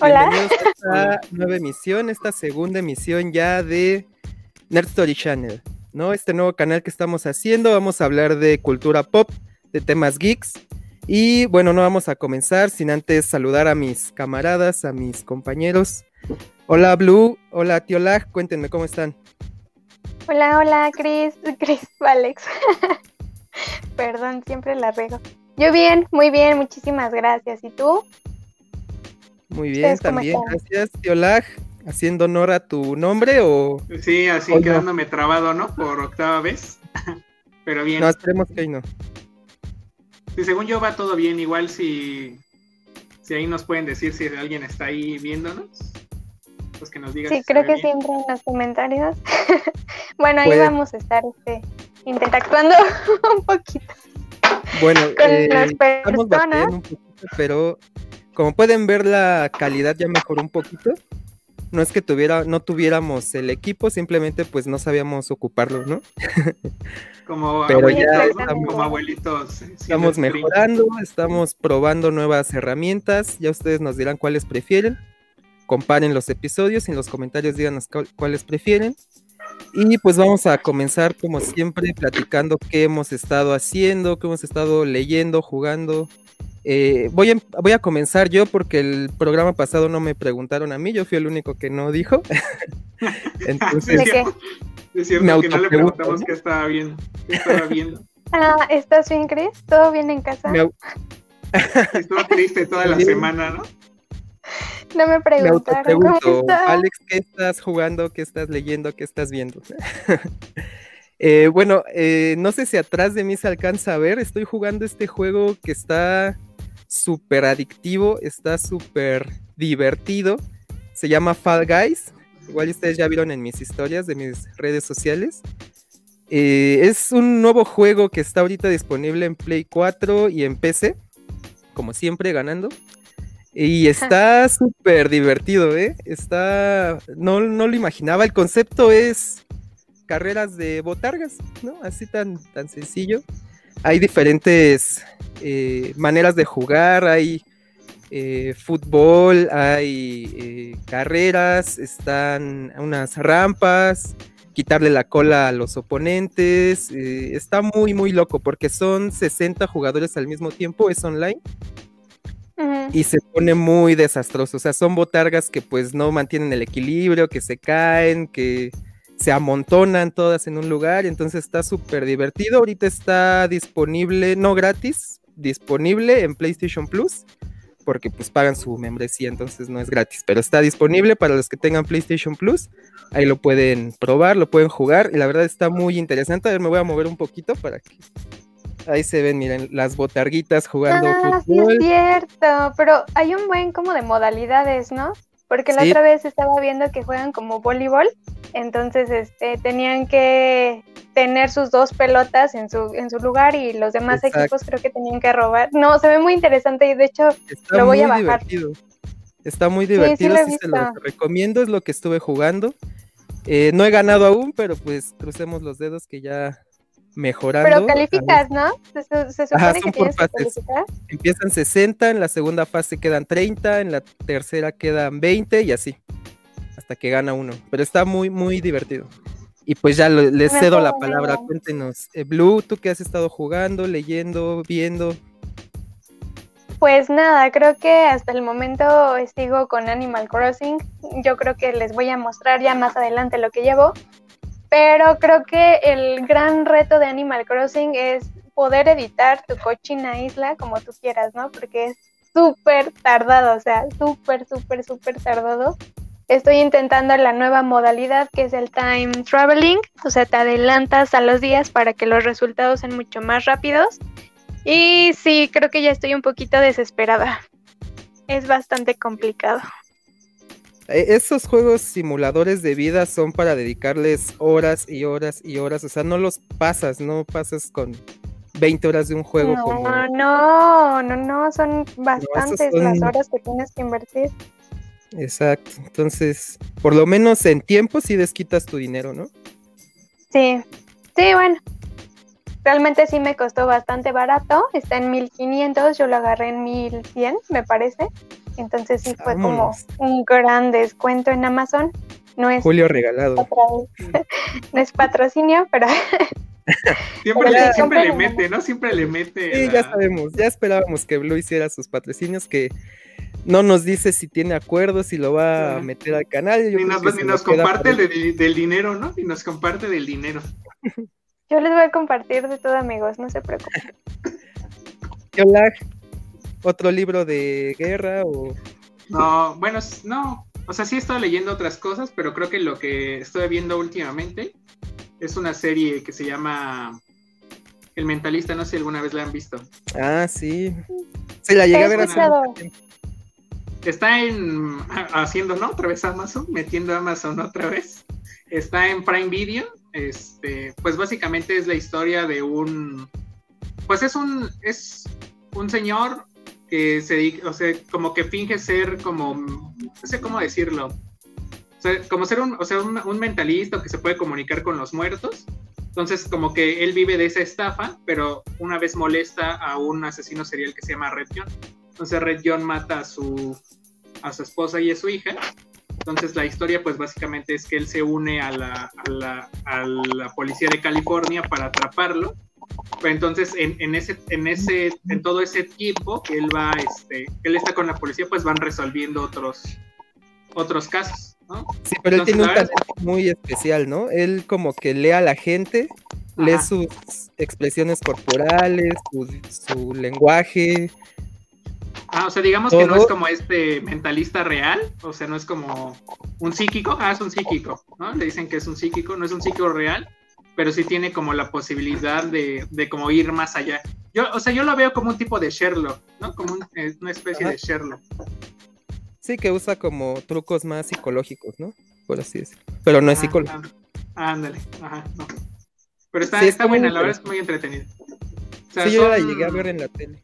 Hola. Bienvenidos a esta nueva emisión, esta segunda emisión ya de Nerd Story Channel, ¿no? Este nuevo canal que estamos haciendo, vamos a hablar de cultura pop, de temas geeks. Y bueno, no vamos a comenzar sin antes saludar a mis camaradas, a mis compañeros. Hola Blue, hola Tío Lag, cuéntenme cómo están. Hola, hola Chris, Chris, Alex. Perdón, siempre la rego. Yo bien, muy bien, muchísimas gracias. ¿Y tú? Muy bien, también, gracias, Tío Lag. ¿Haciendo honor a tu nombre o...? Sí, así quedándome trabado, ¿no? Por octava vez. Pero bien. No, esperemos que ahí no. Sí, según yo va todo bien, igual si, si ahí nos pueden decir si alguien está ahí viéndonos, pues que nos digan. Sí, creo que siempre en los comentarios. bueno, ahí vamos a estar este, interactuando un poquito. Bueno, con eh, las personas. Un poquito, pero como pueden ver la calidad ya mejoró un poquito. No es que tuviera, no tuviéramos el equipo, simplemente pues no sabíamos ocuparlo, ¿no? Como pero ya estamos, como abuelitos. Estamos mejorando, estamos probando nuevas herramientas. Ya ustedes nos dirán cuáles prefieren. Comparen los episodios y en los comentarios díganos cuáles prefieren. Y pues vamos a comenzar como siempre platicando qué hemos estado haciendo, qué hemos estado leyendo, jugando. Eh, voy, a, voy a comenzar yo porque el programa pasado no me preguntaron a mí, yo fui el único que no dijo. Entonces, ¿De qué? Es cierto que no le preguntamos qué estaba viendo. Qué estaba viendo. Ah, ¿estás bien, Chris? ¿Todo bien en casa? Estuvo triste toda la semana, ¿no? No me preguntaron. Me ¿cómo Alex, ¿qué estás jugando? ¿Qué estás leyendo? ¿Qué estás viendo? eh, bueno, eh, no sé si atrás de mí se alcanza a ver. Estoy jugando este juego que está súper adictivo, está súper divertido. Se llama Fall Guys. Igual ustedes ya vieron en mis historias de mis redes sociales. Eh, es un nuevo juego que está ahorita disponible en Play 4 y en PC. Como siempre, ganando. Y está súper divertido, ¿eh? Está. No, no lo imaginaba. El concepto es carreras de botargas, ¿no? Así tan, tan sencillo. Hay diferentes eh, maneras de jugar, hay eh, fútbol, hay eh, carreras, están unas rampas, quitarle la cola a los oponentes. está muy, muy loco porque son 60 jugadores al mismo tiempo, es online y se pone muy desastroso. O sea, son botargas que pues no mantienen el equilibrio, que se caen, que se amontonan todas en un lugar. Entonces está súper divertido. Ahorita está disponible, no gratis, disponible en PlayStation Plus. Porque pues pagan su membresía, entonces no es gratis. Pero está disponible para los que tengan PlayStation Plus. Ahí lo pueden probar, lo pueden jugar. Y la verdad está muy interesante. A ver, me voy a mover un poquito para que Ahí se ven, miren, las botarguitas jugando ah, fútbol. Sí es cierto, pero hay un buen como de modalidades, ¿no? Porque la otra vez estaba viendo que juegan como voleibol, entonces este, tenían que tener sus dos pelotas en su, en su lugar y los demás equipos creo que tenían que robar. No, se ve muy interesante y de hecho lo voy a bajar. Divertido. Está muy divertido, sí, se lo recomiendo, es lo que estuve jugando. Eh, no he ganado aún, pero pues crucemos los dedos que ya mejorando. Pero calificas, ¿no? Se, supone que tienes que calificar. Empiezan 60, en la segunda fase quedan 30, en la tercera quedan 20 y así. Hasta que gana uno. Pero está muy, muy divertido. Y pues ya les cedo la palabra. Cuéntenos. Eh, Blue, ¿tú qué has estado jugando, leyendo, viendo? Pues nada, creo que hasta el momento sigo con Animal Crossing. Yo creo que les voy a mostrar ya más adelante lo que llevo. Pero creo que el gran reto de Animal Crossing es poder editar tu cochina isla como tú quieras, ¿no? Porque es súper tardado, o sea, súper, súper, súper tardado. Estoy intentando la nueva modalidad que es el time traveling, o sea, te adelantas a los días para que los resultados sean mucho más rápidos. Y sí, creo que ya estoy un poquito desesperada. Es bastante complicado. E, esos juegos simuladores de vida son para dedicarles horas y horas y horas. O sea, no los pasas, no pasas con 20 horas de un juego. No, no, no, no, son bastantes las horas que tienes que invertir. Exacto. Entonces, por lo menos en tiempo sí desquitas tu dinero, ¿no? Sí, sí, bueno. Realmente sí me costó bastante barato. Está en 1500, yo lo agarré en 1100, me parece. Entonces sí fue como un gran descuento en Amazon. No es Julio regalado. no es patrocinio, pero siempre, le mete, ¿no? Siempre le mete. Sí, ya sabemos, ya esperábamos que Blue hiciera sus patrocinios, que no nos dice si tiene acuerdos, si lo va a meter al canal. ni nos, comparte del dinero, ¿no? Y nos comparte del dinero. Yo les voy a compartir de todo, amigos, no se preocupen. Hola, ¿otro libro de guerra o...? No, bueno, no, o sea, sí he estado leyendo otras cosas, pero creo que lo que estoy viendo últimamente es una serie que se llama El Mentalista, no sé si alguna vez la han visto. Ah, sí. Se la llegué a ver hace Está en haciendo, ¿no? Otra vez Amazon, metiendo Amazon otra vez. Está en Prime Video. Este, pues básicamente es la historia de un pues es un es un señor que se dedica, o sea, como que finge ser como no sé cómo decirlo como ser un, o sea, un, mentalista que se puede comunicar con los muertos. Entonces, como que él vive de esa estafa, pero una vez molesta a un asesino serial que se llama Red John. Entonces, Red John mata a su, a su esposa y a su hija. Entonces, la historia, pues básicamente es que él se une a la, a la, a la policía de California para atraparlo. Entonces, en, en, ese, en, ese, en todo ese tiempo que él va, este, que él está con la policía, pues van resolviendo otros, otros casos. Sí, pero él tiene un talento muy especial, ¿no? Él como que lee a la gente, lee sus expresiones corporales, su, lenguaje. Ah, o sea, digamos que no es como este mentalista real, o sea, no es como un psíquico, ah, es un psíquico, ¿no? Le dicen que es un psíquico, no es un psíquico real, pero sí tiene como la posibilidad de, de como ir más allá. Yo, o sea, yo lo veo como un tipo de Sherlock, ¿no? Como eh, una especie de Sherlock. Sí, que usa como trucos más psicológicos, ¿no? Por así decirlo. Pero no es psicólogo. ándale, ajá, no. Pero está, está buena, la verdad es muy entretenida. sí, yo la llegué a ver en la tele.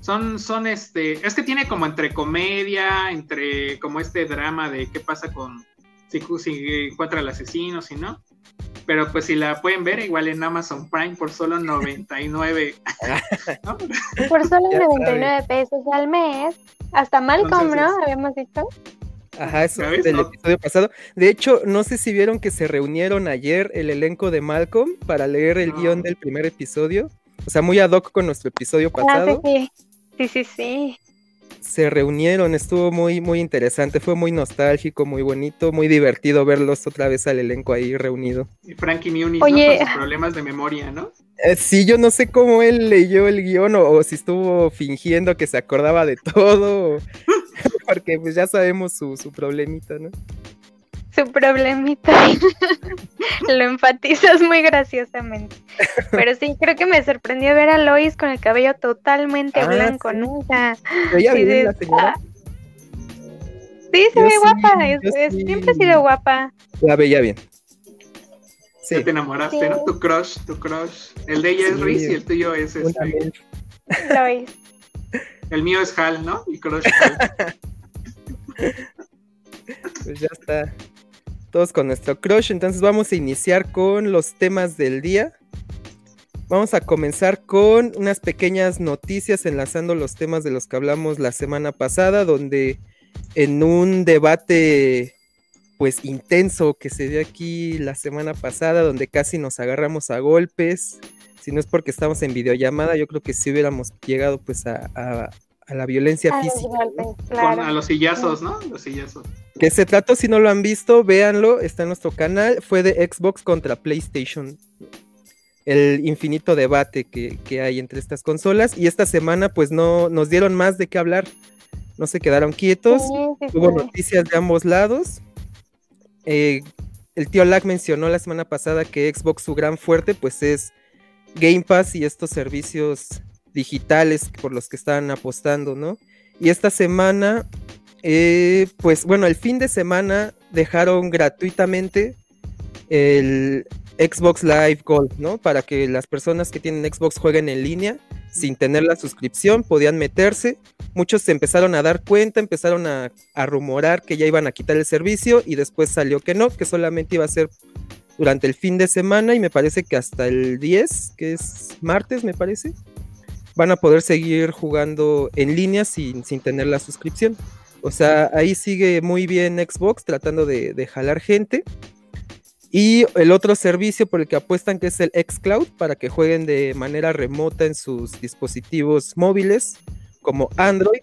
Son, son este, es que tiene como entre comedia, entre como este drama de qué pasa con si, si encuentra al asesino, si no. Pero pues si la pueden ver, igual en Amazon Prime por solo 99. Por solo 99 pesos al mes. Hasta Malcolm, ¿no? Habíamos dicho. Ajá, eso del episodio pasado. De hecho, no sé si vieron que se reunieron ayer el elenco de Malcolm para leer el guion del primer episodio. O sea, muy ad hoc con nuestro episodio ah, pasado. sí, sí, sí, sí se reunieron, estuvo muy, muy interesante, fue muy nostálgico, muy bonito, muy divertido verlos otra vez al elenco ahí reunido. Y Frankie Muniz, Con sus problemas de memoria, ¿no? Eh, sí, yo no sé cómo él leyó el guion o, si estuvo fingiendo que se acordaba de todo, porque pues ya sabemos su, su problemita, ¿no? Su problemita. Lo enfatizas muy graciosamente. Pero sí, creo que me sorprendió ver a Lois con el cabello totalmente ah, blanco, ¿no? sí, la señora? Sí, se ve guapa. Siempre ha sido guapa. La veía bien. Sí. te enamoraste, ¿no? Tu crush, tu crush. El de ella es Reese y el tuyo es este. Lois. El mío es Hal, ¿no? Y crush Hal. pues ya está todos con nuestro crush. Entonces vamos a iniciar con los temas del día. Vamos a comenzar con unas pequeñas noticias enlazando los temas de los que hablamos la semana pasada, donde en un debate pues intenso que se dio aquí la semana pasada, donde casi nos agarramos a golpes, si no es porque estamos en videollamada, yo creo que si hubiéramos llegado pues a, a la violencia física. a los sillazos, ¿no? Los sillazos. Que se trató, si no lo han visto, véanlo, está en nuestro canal, fue de Xbox contra PlayStation. El infinito debate que, hay entre estas consolas. Y esta semana, pues no nos dieron más de qué hablar. No se quedaron quietos. Hubo noticias de ambos lados. Eh, el tío Lack mencionó la semana pasada que Xbox su gran fuerte, pues es Game Pass y estos servicios digitales por los que estaban apostando, ¿no? Y esta semana, eh, pues bueno, el fin de semana dejaron gratuitamente el Xbox Live Gold, ¿no? Para que las personas que tienen Xbox jueguen en línea sin tener la suscripción, podían meterse. Muchos se empezaron a dar cuenta, empezaron a, a, rumorar que ya iban a quitar el servicio y después salió que no, que solamente iba a ser durante el fin de semana y me parece que hasta el 10, que es martes, me parece van a poder seguir jugando en línea sin, sin tener la suscripción. O sea, ahí sigue muy bien Xbox tratando de, jalar gente. Y el otro servicio por el que apuestan que es el xCloud para que jueguen de manera remota en sus dispositivos móviles como Android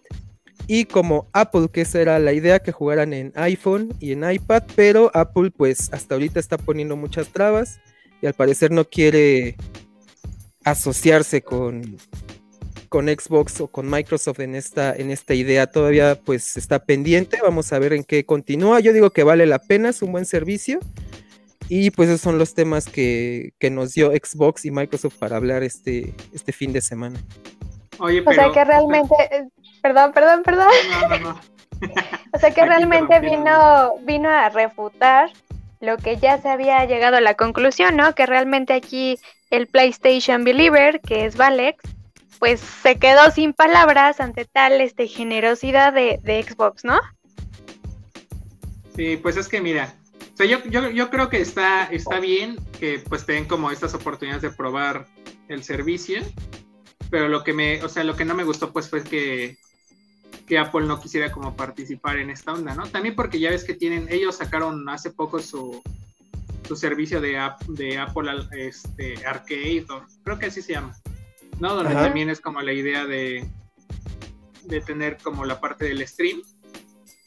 y como Apple, que esa era la idea que jugaran en iPhone y en iPad, pero Apple pues hasta ahorita está poniendo muchas trabas y al parecer no quiere asociarse con, con Xbox o con Microsoft en esta, en esta idea. Todavía pues está pendiente, vamos a ver en qué continúa. Yo digo que vale la pena, es un buen servicio. Y pues esos son los temas que, que nos dio Xbox y Microsoft para hablar este, este fin de semana. Oye, pero, o sea que realmente, perdón, perdón, perdón. No, no, no. o sea que realmente vino, vino a refutar lo que ya se había llegado a la conclusión, ¿no? Que realmente aquí el PlayStation Believer, que es Valex, pues se quedó sin palabras ante tal este, generosidad de, Xbox, ¿no? Sí, pues es que mira, o sea, yo, yo, yo, creo que está, está bien que pues tengan como estas oportunidades de probar el servicio, pero lo que me, o sea, lo que no me gustó pues fue que, que Apple no quisiera como participar en esta onda, ¿no? También porque ya ves que tienen, ellos sacaron hace poco su, su servicio de, de Apple este, Arcade, creo que así se llama, ¿no? Donde también es como la idea de, de tener como la parte del stream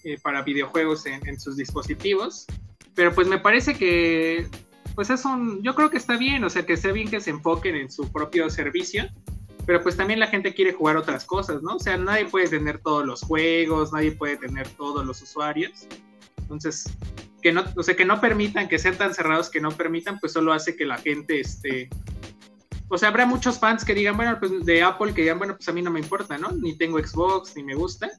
eh, para videojuegos en, en, sus dispositivos. Pero pues me parece que, pues es un, yo creo que está bien, o sea, que sea bien que se enfoquen en su propio servicio pero pues también la gente quiere jugar otras cosas, ¿no? O sea, nadie puede tener todos los juegos, nadie puede tener todos los usuarios. Entonces, que no, o sea, que no permitan, que sean tan cerrados que no permitan, pues solo hace que la gente esté... O sea, habrá muchos fans que digan, bueno, pues de Apple, que digan, bueno, pues a mí no me importa, ¿no? Ni tengo Xbox, ni me gusta.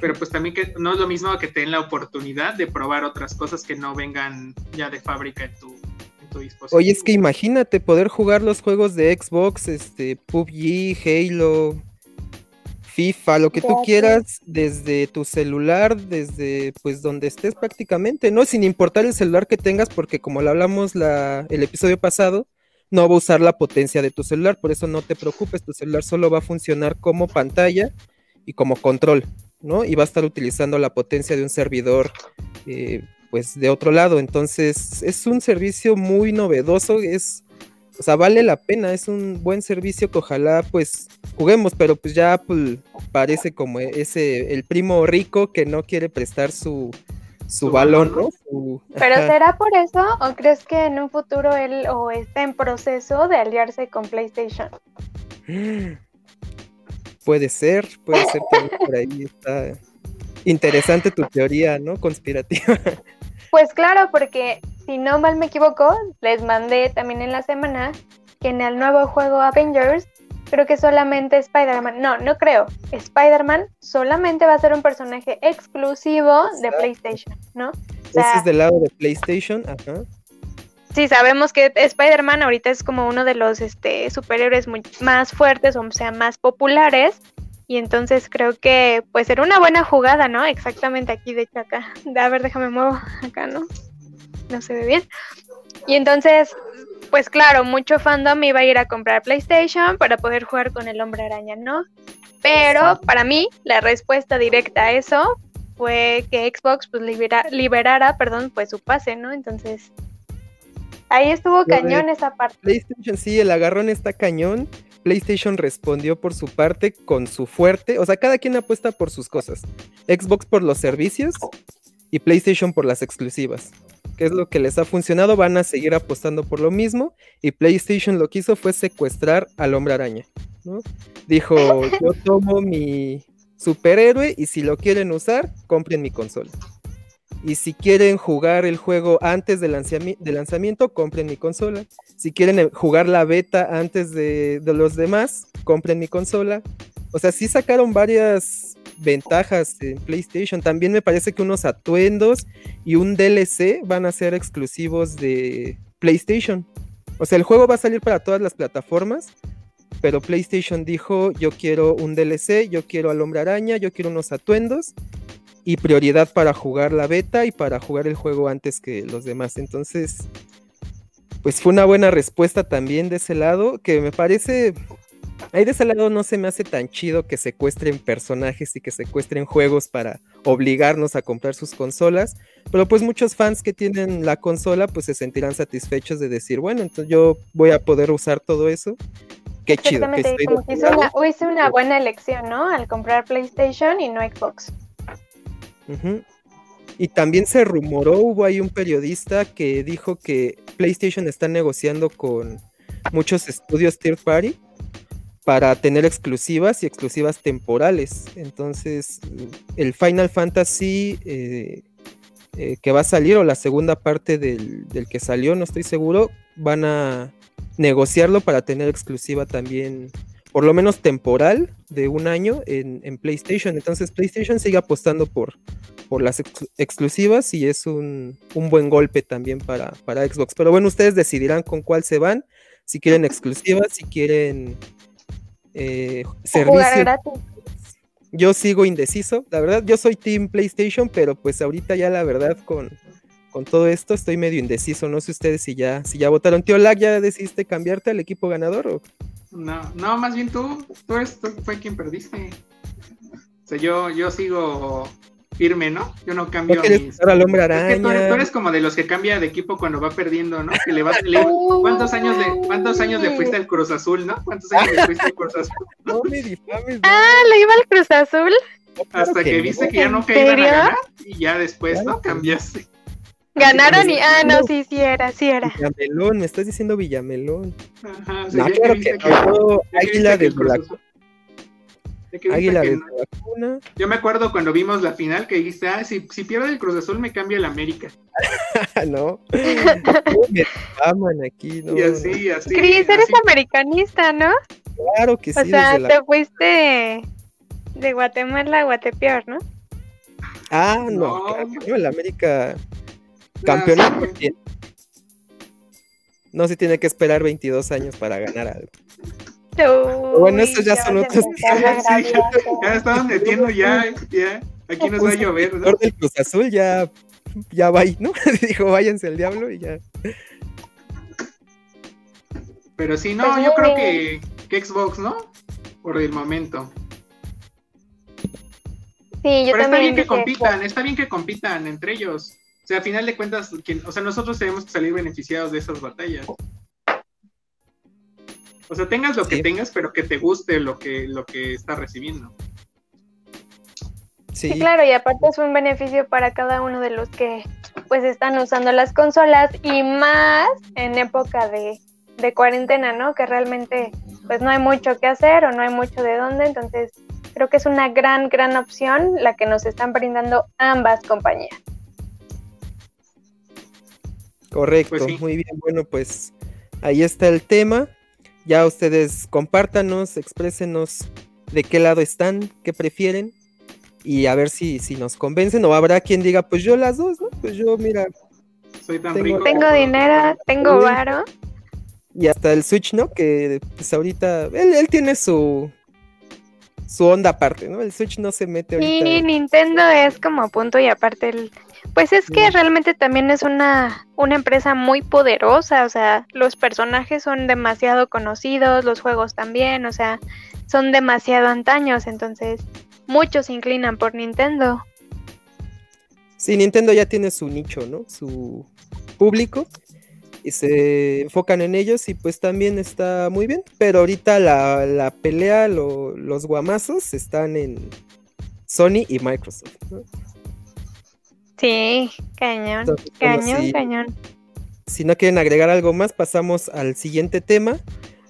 Pero pues también que no es lo mismo que tengan la oportunidad de probar otras cosas que no vengan ya de fábrica en tu, Oye, es que imagínate poder jugar los juegos de Xbox, este, PUBG, Halo, FIFA, lo que tú quieras desde tu celular, desde pues donde estés prácticamente, ¿no? Sin importar el celular que tengas, porque como lo hablamos la, el episodio pasado, no va a usar la potencia de tu celular, por eso no te preocupes, tu celular solo va a funcionar como pantalla y como control, ¿no? Y va a estar utilizando la potencia de un servidor eh, pues de otro lado. Entonces es un servicio muy novedoso, es, o sea, vale la pena, es un buen servicio que ojalá pues juguemos, pero pues ya Apple parece como ese, el primo rico que no quiere prestar su, su balón, ¿no? ¿Pero será por eso o crees que en un futuro él o está en proceso de aliarse con PlayStation? Puede ser, puede ser que por ahí está interesante tu teoría, ¿no? Conspirativa. Pues claro, porque si no mal me equivoco, les mandé también en la semana que en el nuevo juego Avengers, creo que solamente Spider-Man, no, no creo, Spider-Man solamente va a ser un personaje exclusivo de PlayStation, ¿no? Ese es del lado de PlayStation, ajá. Sí, sabemos que Spider-Man ahorita es como uno de los este, superhéroes más fuertes, o sea, más populares, y entonces creo que puede ser una buena jugada, ¿no? Exactamente aquí, de hecho acá. A ver, déjame muevo acá, ¿no? No se ve bien. Y entonces, pues claro, mucho fandom iba a ir a comprar PlayStation para poder jugar con el hombre araña, ¿no? Pero para mí, la respuesta directa a eso fue que Xbox pues liberara, perdón, pues su pase, ¿no? Entonces, ahí estuvo cañón esa parte. PlayStation sí, el agarrón está cañón. PlayStation respondió por su parte con su fuerte, o sea, cada quien apuesta por sus cosas. Xbox por los servicios y PlayStation por las exclusivas. ¿Qué es lo que les ha funcionado? Van a seguir apostando por lo mismo y PlayStation lo que hizo fue secuestrar al hombre araña. Dijo, yo tomo mi superhéroe y si lo quieren usar, compren mi consola. Y si quieren jugar el juego antes del, lanzamiento, compren mi consola. Si quieren eh, jugar la beta antes de, los demás, compren mi consola. O sea, sí sacaron varias ventajas en PlayStation. También me parece que unos atuendos y un DLC van a ser exclusivos de PlayStation. O sea, el juego va a salir para todas las plataformas, pero PlayStation dijo, yo quiero un DLC, yo quiero al hombre araña, yo quiero unos atuendos y prioridad para jugar la beta y para jugar el juego antes que los demás. Entonces, pues fue una buena respuesta también de ese lado, que me parece Ahí de ese lado no se me hace tan chido que secuestren personajes y que secuestren juegos para obligarnos a comprar sus consolas, pero pues muchos fans que tienen la consola pues se sentirán satisfechos de decir, bueno, entonces yo voy a poder usar todo eso. Qué chido. Que estoy como que hice una, hice una buena elección, ¿no? Al comprar PlayStation y no Xbox. Y también se rumoró, hubo ahí un periodista que dijo que PlayStation está negociando con muchos estudios third party para tener exclusivas y exclusivas temporales. Entonces, el Final Fantasy eh, eh, que va a salir, o la segunda parte del, que salió, no estoy seguro, van a negociarlo para tener exclusiva también, por lo menos temporal, de un año en, PlayStation. Entonces, PlayStation sigue apostando por, por las exclusivas y es un, buen golpe también para, para Xbox. Pero bueno, ustedes decidirán con cuál se van si quieren exclusivas, si quieren eh, servicio. Yo sigo indeciso, la verdad, yo soy Team PlayStation, pero pues ahorita ya la verdad con, con todo esto estoy medio indeciso. No sé ustedes si ya, si ya votaron. Tío Lag, ¿ya decidiste cambiarte al equipo ganador? O? No, no, más bien tú, tú, eres, tú fue quien perdiste. O sea, yo, yo sigo firme, ¿no? Yo no cambio. No mis... al hombre araña. tú, eres como de los que cambia de equipo cuando va perdiendo, ¿no? Que le va, le... ¿cuántos años le, cuántos años le fuiste al Cruz Azul, no? ¿Cuántos años le fuiste al Cruz Azul? No me difames. Ah, le iba al Cruz Azul. Hasta que, viste que ya no caía a ganar y ya después, ¿no? Cambiaste. Ganaron y. Ah, no, sí, sí era, sí era. Villamelón, me estás diciendo Villamelón. Ajá, no, claro que, que, Águila de Águila de Yo me acuerdo cuando vimos la final que dijiste, ah, si, si pierde el Cruz Azul me cambia el América. no. me aman aquí, ¿no? Y así, así. Cris, eres americanista, ¿no? Claro que sí. O sea, te fuiste de Guatemala a Guatepeor, ¿no? Ah, no, no. el América campeonato. No se tiene que esperar 22 años para ganar algo bueno, estos ya son otros temas. ya, estaban metiendo, ya, ya. Aquí nos va a llover, ¿no? El Cruz Azul ya, ya va ahí, ¿no? Dijo, váyanse al diablo y ya. Pero sí, no, pues yo creo que, que, Xbox, ¿no? Por el momento. Sí, yo Pero está bien que compitan, está bien que compitan entre ellos. O sea, a final de cuentas, o sea, nosotros tenemos que salir beneficiados de esas batallas. O sea, tengas lo que tengas, pero que te guste lo que, lo que estás recibiendo. Sí. claro, y aparte es un beneficio para cada uno de los que pues están usando las consolas y más en época de, de cuarentena, ¿no? Que realmente pues no hay mucho que hacer o no hay mucho de dónde, entonces creo que es una gran, gran opción la que nos están brindando ambas compañías. Correcto, pues muy bien, bueno, pues ahí está el tema. Ya ustedes compártanos, exprésenos de qué lado están, qué prefieren y a ver si, si nos convencen o habrá quien diga, pues yo las dos, ¿no? Pues yo, mira, soy tan tengo, rico. Tengo dinero, tengo varo. Y hasta el Switch, ¿no? Que pues ahorita, él, él tiene su, su onda aparte, ¿no? El Switch no se mete ahorita. Sí, Nintendo es como punto y aparte el pues es que realmente también es una, una empresa muy poderosa, o sea, los personajes son demasiado conocidos, los juegos también, o sea, son demasiado antaños, entonces muchos se inclinan por Nintendo. Sí, Nintendo ya tiene su nicho, ¿no? Su público y se enfocan en ellos y pues también está muy bien, pero ahorita la, la pelea, los guamazos están en Sony y Microsoft. ¿no? Sí, cañón, cañón, cañón. Si no quieren agregar algo más, pasamos al siguiente tema.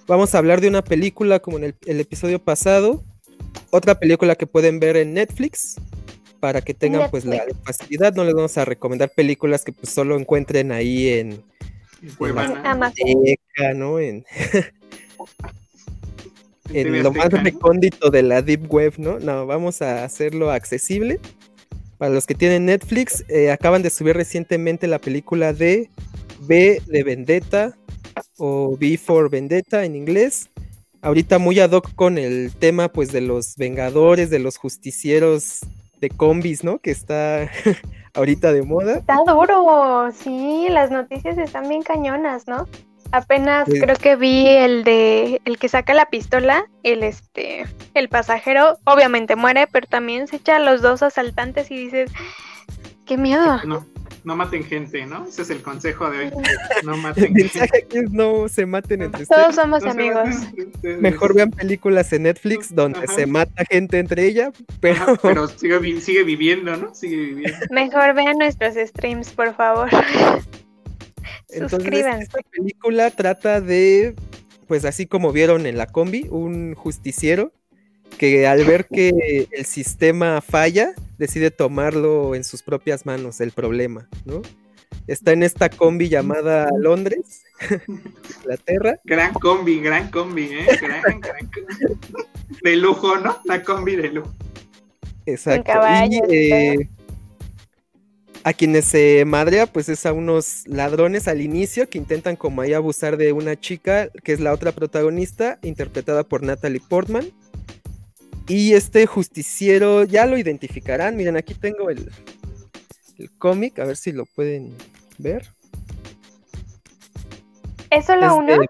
Vamos a hablar de una película como en el, episodio pasado. Otra película que pueden ver en Netflix para que tengan pues la facilidad. No les vamos a recomendar películas que pues solo encuentren ahí en, en ¿no? En, en lo más recóndito de la Deep Web, ¿no? No, vamos a hacerlo accesible para los que tienen Netflix, eh, acaban de subir recientemente la película de B de Vendetta o B for Vendetta en inglés. Ahorita muy ad hoc con el tema pues de los Vengadores, de los justicieros de combis, ¿no? Que está ahorita de moda. Está duro, sí, las noticias están bien cañonas, ¿no? Apenas creo que vi el de el que saca la pistola, el este, el pasajero, obviamente muere, pero también se echa a los dos asaltantes y dices, qué miedo. No, no maten gente, ¿no? Ese es el consejo de hoy. No maten El mensaje aquí es no se maten entre Todos ustedes. somos No se amigos. Mejor vean películas en Netflix donde Ajá. se mata gente entre ella, pero, Ajá, pero sigue, sigue viviendo, ¿no? Sigue viviendo. Mejor vean nuestros streams, por favor. entonces esta película trata de, pues así como vieron en la combi, un justiciero que al ver que el sistema falla, decide tomarlo en sus propias manos, el problema, ¿no? Está en esta combi llamada Londres, Inglaterra, Gran combi, gran combi, ¿eh? Gran, gran combi. De lujo, ¿no? La combi de lujo. Exacto. y eh, a quienes se madrea, pues es a unos ladrones al inicio que intentan como ahí abusar de una chica, que es la otra protagonista, interpretada por Natalie Portman. Y este justiciero, ya lo identificarán. Miren, aquí tengo el, el cómic, a ver si lo pueden ver. ¿Es solo Es uno?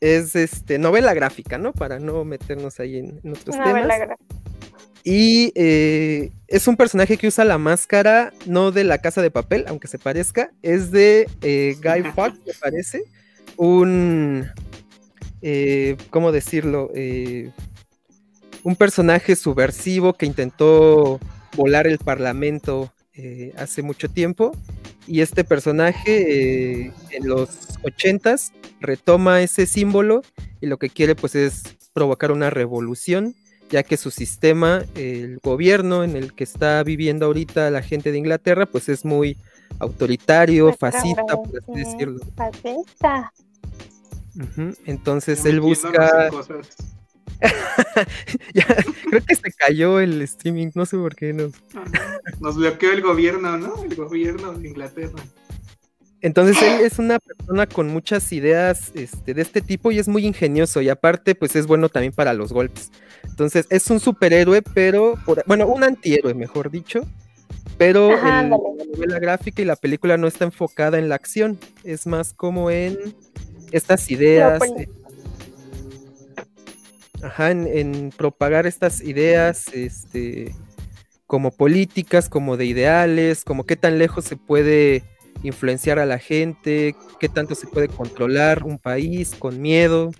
Es este novela gráfica, ¿no? Para no meternos ahí en, en otros Una temas. gra- Y eh, es un personaje que usa la máscara, no de la casa de papel, aunque se parezca, es de eh, Guy Fawkes, me parece. Un. eh, ¿Cómo decirlo? Un personaje subversivo que intentó volar el parlamento hace mucho tiempo. Y este personaje en los ochentas retoma ese símbolo y lo que quiere pues es provocar una revolución ya que su sistema, el gobierno en el que está viviendo ahorita la gente de Inglaterra, pues es muy autoritario, fascista, por así sí. decirlo. Fascista. Entonces él busca, ya, creo que se cayó el streaming, no sé por qué no. Nos bloqueó el gobierno, ¿no? El gobierno de Inglaterra. Entonces él es una persona con muchas ideas este, de este tipo y es muy ingenioso y aparte pues es bueno también para los golpes. Entonces es un superhéroe, pero, por- bueno, un antihéroe, mejor dicho, pero Ajá, el- ándale. la novela gráfica y la película no está enfocada en la acción, es más como en estas ideas, eh, ajá, en, en propagar estas ideas, este, como políticas, como de ideales, como qué tan lejos se puede influenciar a la gente, qué tanto se puede controlar un país con miedo.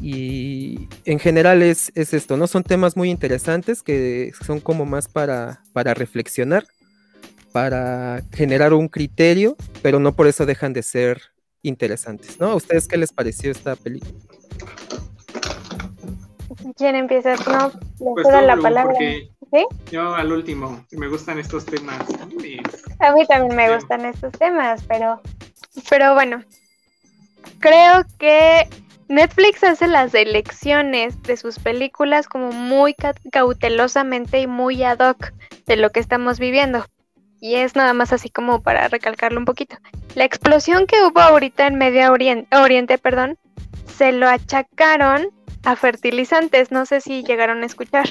Y en general es, es esto, ¿no? Son temas muy interesantes que son como más para, para reflexionar, para generar un criterio, pero no por eso dejan de ser interesantes, ¿no? ¿A ustedes qué les pareció esta película? ¿Quién empieza? No, le Pues la palabra. porque ¿Sí? yo al último, me gustan estos temas. A mí también me Sí. gustan estos temas, pero, pero bueno, creo que Netflix hace las elecciones de sus películas como muy ca- cautelosamente y muy ad hoc de lo que estamos viviendo. Y es nada más así como para recalcarlo un poquito. La explosión que hubo ahorita en Medio Oriente, Oriente perdón, se lo achacaron a fertilizantes. No sé si llegaron a escuchar.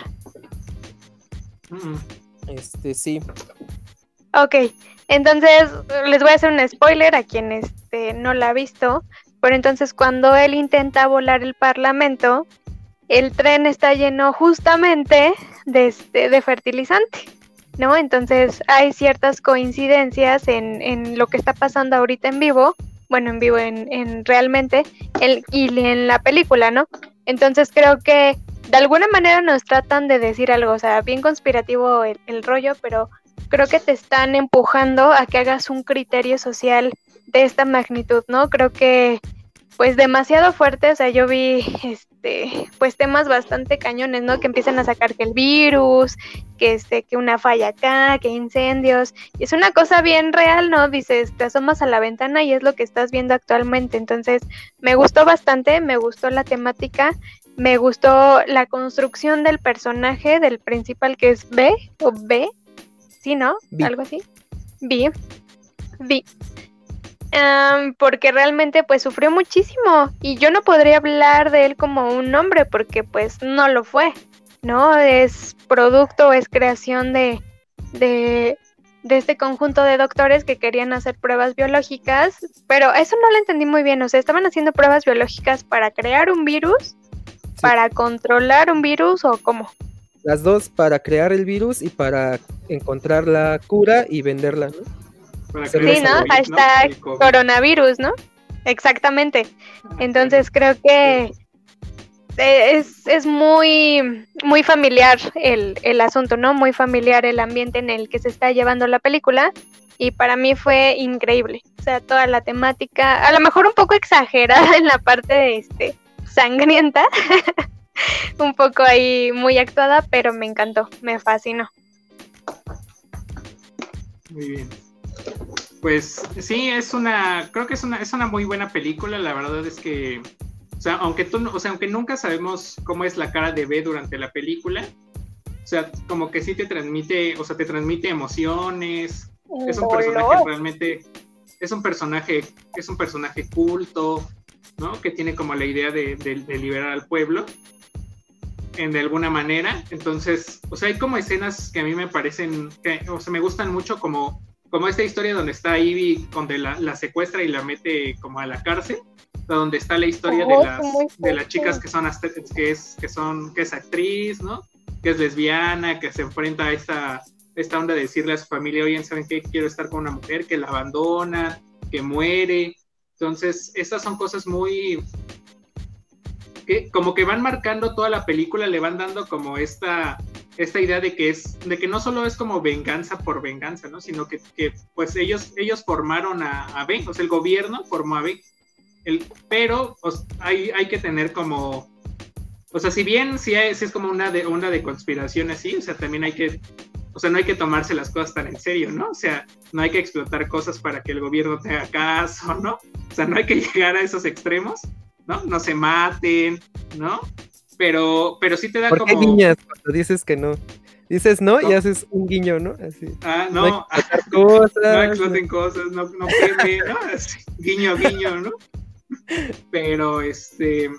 Este, sí. Ok, entonces les voy a hacer un spoiler a quien este, no la ha visto. Pero entonces cuando él intenta volar el parlamento, el tren está lleno justamente de, este, de fertilizante, ¿no? Entonces hay ciertas coincidencias en, en lo que está pasando ahorita en vivo, bueno, en vivo, en, en realmente, el- y en la película, ¿no? Entonces creo que de alguna manera nos tratan de decir algo, o sea, bien conspirativo el, el rollo, pero creo que te están empujando a que hagas un criterio social de esta magnitud, ¿no? Creo que pues demasiado fuerte, o sea, yo vi este pues temas bastante cañones, ¿no? Que empiezan a sacar que el virus, que este que una falla acá, que incendios, y es una cosa bien real, ¿no? Dices, te asomas a la ventana y es lo que estás viendo actualmente. Entonces, me gustó bastante, me gustó la temática, me gustó la construcción del personaje del principal que es B o B, ¿sí, no? Algo así. B. B. Am, porque realmente pues sufrió muchísimo y yo no podría hablar de él como un hombre porque pues no lo fue, ¿no? Es producto, es creación de, de de este conjunto de doctores que querían hacer pruebas biológicas, pero eso no lo entendí muy bien, o sea, estaban haciendo pruebas biológicas para crear un virus, para controlar un virus o cómo. Las dos para crear el virus y para encontrar la cura y venderla, ¿no? sí, ¿no? Hashtag coronavirus, ¿no? Exactamente. Ah, Entonces creo que es, es, muy, muy familiar el, el, asunto, ¿no? Muy familiar el ambiente en el que se está llevando la película. Y para mí fue increíble. O sea, toda la temática, a lo mejor un poco exagerada en la parte de este sangrienta. un poco ahí muy actuada, pero me encantó, me fascinó. Muy bien. Pues sí, es una, creo que es una, es una muy buena película. La verdad es que o sea, aunque tú, o sea, aunque nunca sabemos cómo es la cara de B durante la película, o sea, como que sí te transmite, o sea, te transmite emociones. Es un personaje realmente, es un personaje, es un personaje culto, ¿no? Que tiene como la idea de, liberar al pueblo en de alguna manera. Entonces, o sea, hay como escenas que a mí me parecen, que, o sea, me gustan mucho como, como esta historia donde está Ivy, donde la, la secuestra y la mete como a la cárcel donde está la historia de las, de las chicas que son, que es, que son, que es actriz, ¿no? Que es lesbiana, que se enfrenta a esta, esta onda de decirle a su familia, oye, ¿saben qué? Quiero estar con una mujer que la abandona, que muere. Entonces, estas son cosas muy, que como que van marcando toda la película, le van dando como esta, esta idea de que es, de que no solo es como venganza por venganza, ¿no? Sino que, que pues ellos, ellos formaron a, a B, o sea, el gobierno formó a B pero hay, hay que tener como, o sea, si bien si, es como una de, onda de conspiración así, o sea, también hay que, o sea, no hay que tomarse las cosas tan en serio, ¿no? O sea, no hay que explotar cosas para que el gobierno tenga caso, ¿no? O sea, no hay que llegar a esos extremos, ¿no? No se maten, ¿no? Pero, pero sí te da ¿Por como... Qué niñas cuando dices que no? Dices no, y haces un guiño, ¿no? Así. Ah, no. No, cosas, no exploten cosas, no, no, ¿no? guiño, guiño, ¿no? Pero este.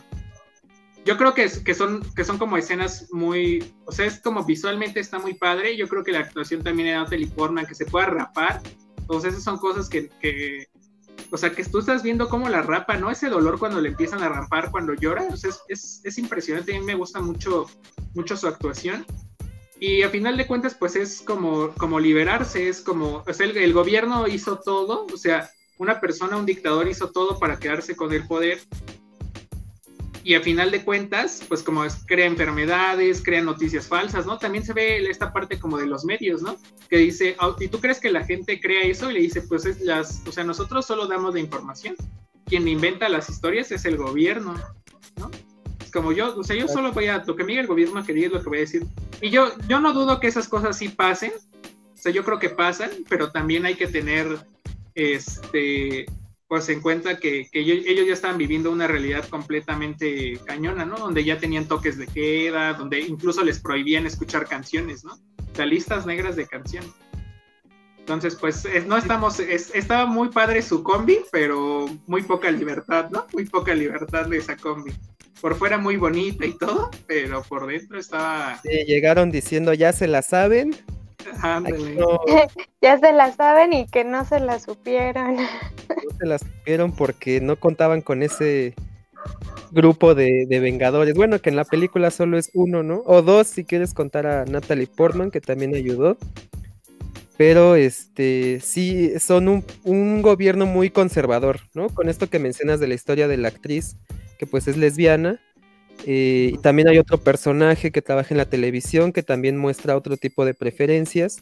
Yo creo que, que, son, que son como escenas muy. O sea, es como visualmente está muy padre. Yo creo que la actuación también de Natalie Portman, que se pueda rapar. Entonces, esas son cosas que, que, O sea, que tú estás viendo cómo la rapa, ¿no? Ese dolor cuando le empiezan a rampar, cuando llora. O sea, es, es, es impresionante. A mí me gusta mucho, mucho su actuación. Y a final de cuentas, pues es como, como liberarse, es como, o sea, el, el, gobierno hizo todo, o sea, una persona, un dictador hizo todo para quedarse con el poder y a final de cuentas, pues como es, crea enfermedades, crea noticias falsas, ¿no? También se ve esta parte como de los medios, ¿no? Que dice, oh, ¿y tú crees que la gente crea eso? Y le dice, pues es las, o sea, nosotros solo damos la información. Quien inventa las historias es el gobierno, ¿no? Es como yo, o sea, yo solo voy a, lo que me diga el gobierno que diga es lo que voy a decir. Y yo, yo no dudo que esas cosas sí pasen, o sea, yo creo que pasan, pero también hay que tener este, pues se encuentra que, ellos, ya estaban viviendo una realidad completamente cañona, ¿no? Donde ya tenían toques de queda, donde incluso les prohibían escuchar canciones, ¿no? O sea, listas negras de canciones. Entonces, pues no estamos, estaba muy padre su combi, pero muy poca libertad, ¿no? Muy poca libertad de esa combi. Por fuera muy bonita y todo, pero por dentro estaba... Sí, llegaron diciendo, ya se la saben, ya se la saben y que no se la supieron. Se la supieron porque no contaban con ese grupo de, vengadores. Bueno, que en la película solo es uno, ¿no? O dos si quieres contar a Natalie Portman, que también ayudó. Pero este sí son un, un gobierno muy conservador, ¿no? Con esto que mencionas de la historia de la actriz, que pues es lesbiana eh, y también hay otro personaje que trabaja en la televisión que también muestra otro tipo de preferencias.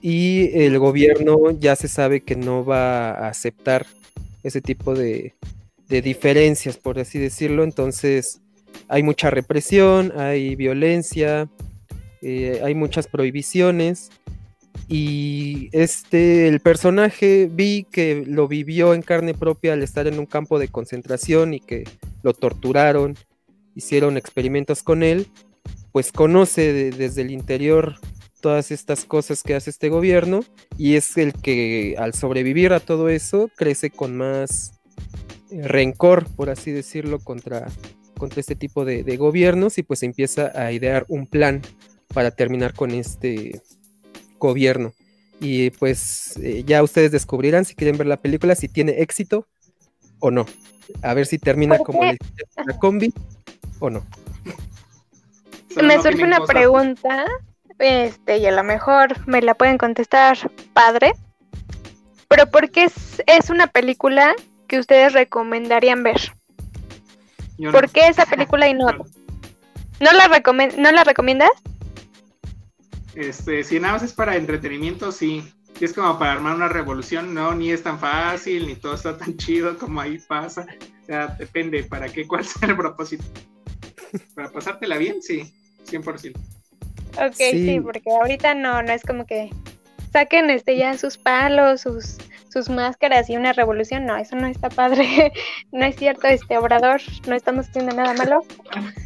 Y el gobierno ya se sabe que no va a aceptar ese tipo de, diferencias, por así decirlo. Entonces hay mucha represión, hay violencia, eh, hay muchas prohibiciones. Y este, el personaje vi que lo vivió en carne propia al estar en un campo de concentración y que lo torturaron hicieron experimentos con él, pues conoce desde el interior todas estas cosas que hace este gobierno y es el que al sobrevivir a todo eso crece con más eh, rencor, por así decirlo, contra, contra este tipo de, gobiernos y pues empieza a idear un plan para terminar con este gobierno. Y pues eh, ya ustedes descubrirán si quieren ver la película, si tiene éxito o no. A ver si termina como la combi o no. me surge una pregunta, este, y a lo mejor me la pueden contestar padre. Pero ¿por qué es, una película que ustedes recomendarían ver? ¿Por qué esa película y no? ¿No la, ¿No la recomiendas? Este, si nada más es para entretenimiento, sí. Si es como para armar una revolución, no, ni es tan fácil, ni todo está tan chido como ahí pasa. O sea, depende para qué, cuál sea el propósito. Para pasártela bien, sí, 100%. Ok, sí. porque ahorita no, no es como que saquen este ya sus palos, sus, sus máscaras y una revolución. No, eso no está padre. no es cierto, este Obrador, no estamos haciendo nada malo.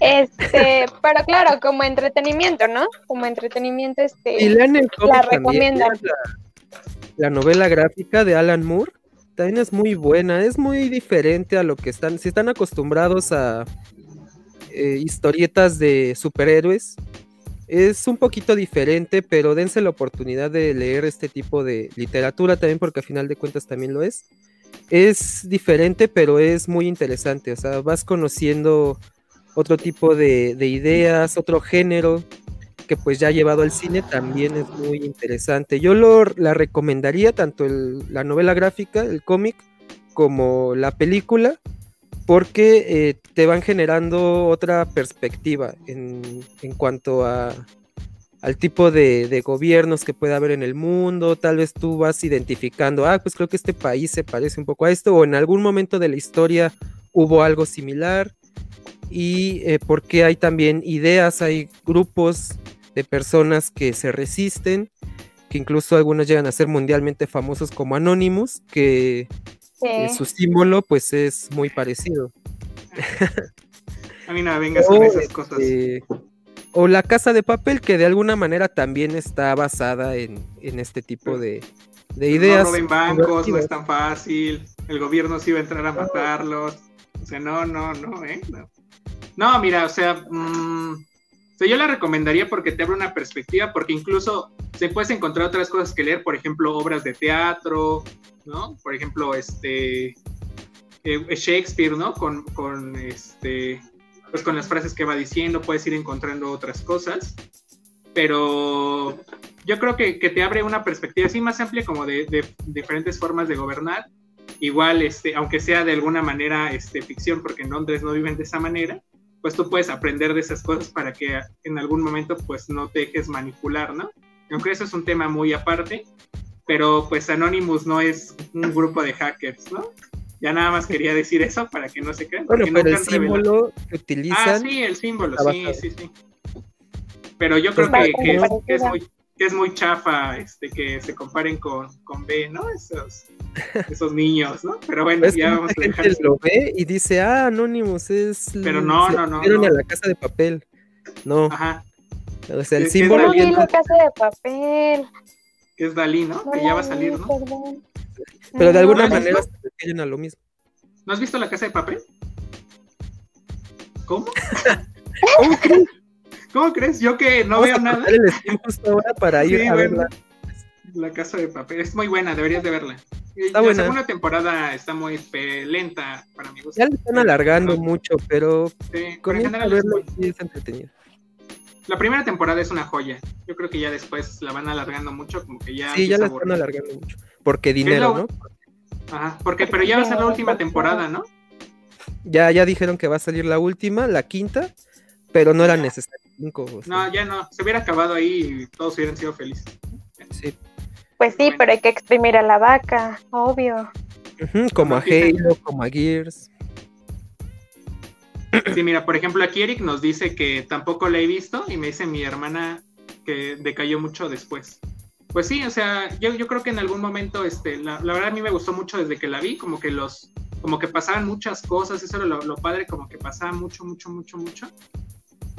Este, pero claro, como entretenimiento, ¿no? Como entretenimiento, este y la recomiendo. La, novela gráfica de Alan Moore también es muy buena, es muy diferente a lo que están, si están acostumbrados a eh, historietas de superhéroes, es un poquito diferente, pero dense la oportunidad de leer este tipo de literatura también, porque a final de cuentas también lo es. Es diferente, pero es muy interesante. O sea, vas conociendo otro tipo de, ideas, otro género que pues ya llevado al cine también es muy interesante. Yo lo, la recomendaría tanto la novela gráfica, el cómic, como la película, porque eh, te van generando otra perspectiva en, cuanto a, al tipo de, gobiernos que puede haber en el mundo, tal vez tú vas identificando, ah, pues creo que este país se parece un poco a esto, o en algún momento de la historia hubo algo similar, y eh, porque hay también ideas, hay grupos de personas que se resisten, que incluso algunos llegan a ser mundialmente famosos como Anonymous, que su símbolo pues es muy parecido. A mí no vengas con esas cosas. Este, o la casa de papel, que de alguna manera también está basada en, este tipo de, ideas. No roben bancos, no es tan fácil. El gobierno sí va a entrar a matarlos. O sea, no, no, no, ¿eh? No, mira, o sea, mm, yo la recomendaría porque te abre una perspectiva, porque incluso se puedes encontrar otras cosas que leer, por ejemplo, obras de teatro, ¿no? Por ejemplo, este eh, Shakespeare, ¿no? Con, con, este, pues con las frases que va diciendo, puedes ir encontrando otras cosas, pero yo creo que, que te abre una perspectiva así más amplia como de, de, diferentes formas de gobernar. Igual, este, aunque sea de alguna manera este, ficción, porque en Londres no viven de esa manera, pues tú puedes aprender de esas cosas para que en algún momento pues no te dejes manipular, ¿no? Aunque eso es un tema muy aparte, pero pues Anonymous no es un grupo de hackers, ¿no? Ya nada más quería decir eso para que no se crean. Bueno, pero el símbolo que utilizan. Ah, sí, el símbolo, sí, sí, sí. Pero yo creo que, es, muy, es muy chafa este, que se comparen con, con B, ¿no? Esos, esos niños, ¿no? Pero bueno, pues ya vamos a dejar. Gente lo ve y dice, ah, Anonymous es. Pero no, no, no. no. a la casa de papel. No. Ajá. O sea, el símbolo. No la casa de papel que es Dalí, ¿no? que ya va a salir, ¿no? Pero de alguna manera se refieren a lo mismo. ¿No has visto la casa de papel? ¿Cómo? ¿Cómo crees? ¿Cómo crees? Yo que no veo nada. el justo ahora para ir a verla. La casa de papel es muy buena, deberías de verla. Está la segunda temporada está muy lenta para mi gusto. Ya le están alargando mucho, pero sí, con en general es, entretenido la primera temporada es una joya. Yo creo que ya después la van alargando mucho, como que ya. Sí, ya la están alargando mucho. Porque dinero, ¿no? Ajá, porque, pero ya va a ser la última temporada, ¿no? Ya, ya dijeron que va a salir la última, la quinta, pero no era necesario cinco. No, ya no. Se hubiera acabado ahí y todos hubieran sido felices. Sí. Pues sí, pero hay que exprimir a la vaca, obvio. como a Halo, como a Gears. Sí, mira, por ejemplo, aquí Eric nos dice que tampoco la he visto y me dice mi hermana que decayó mucho después. Pues sí, o sea, yo, yo creo que en algún momento, este, la, verdad a mí me gustó mucho desde que la vi, como que los, como que pasaban muchas cosas, eso era lo, padre, como que pasaba mucho, mucho, mucho, mucho.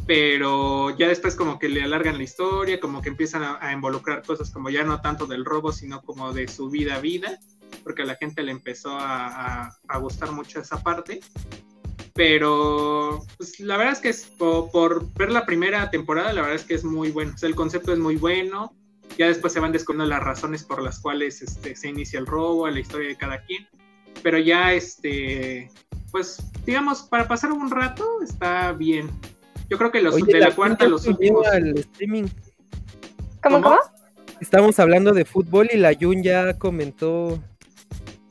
Pero ya después como que le alargan la historia, como que empiezan a, involucrar cosas como ya no tanto del robo, sino como de su vida a vida, porque a la gente le empezó a, gustar mucho esa parte pero pues, la verdad es que es, por, ver la primera temporada, la verdad es que es muy bueno. El concepto es muy bueno. Ya después se van descubriendo las razones por las cuales este, se inicia el robo, la historia de cada quien. Pero ya, este, pues, digamos, para pasar un rato está bien. Yo creo que los de la, cuarta, los últimos. streaming. ¿Cómo, cómo? Estamos hablando de fútbol y la Jun ya comentó.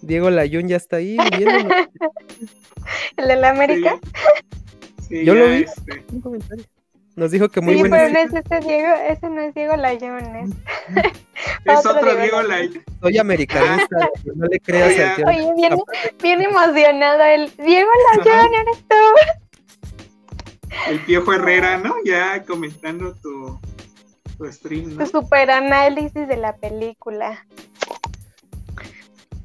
Diego Layun ya está ahí. ¿El de la América? Sí. Yo lo vi. Este... Un comentario. Nos dijo que muy sí, bueno. pero no es este Diego, ese no es Diego Layun, es. es otro, Diego, Layun. Soy americanista, no le creas Oye, al Oye, bien, bien emocionado el Diego Layun, eres tú. El Piojo Herrera, ¿no? Ya comentando tu, tu stream, ¿no? Tu super análisis de la película.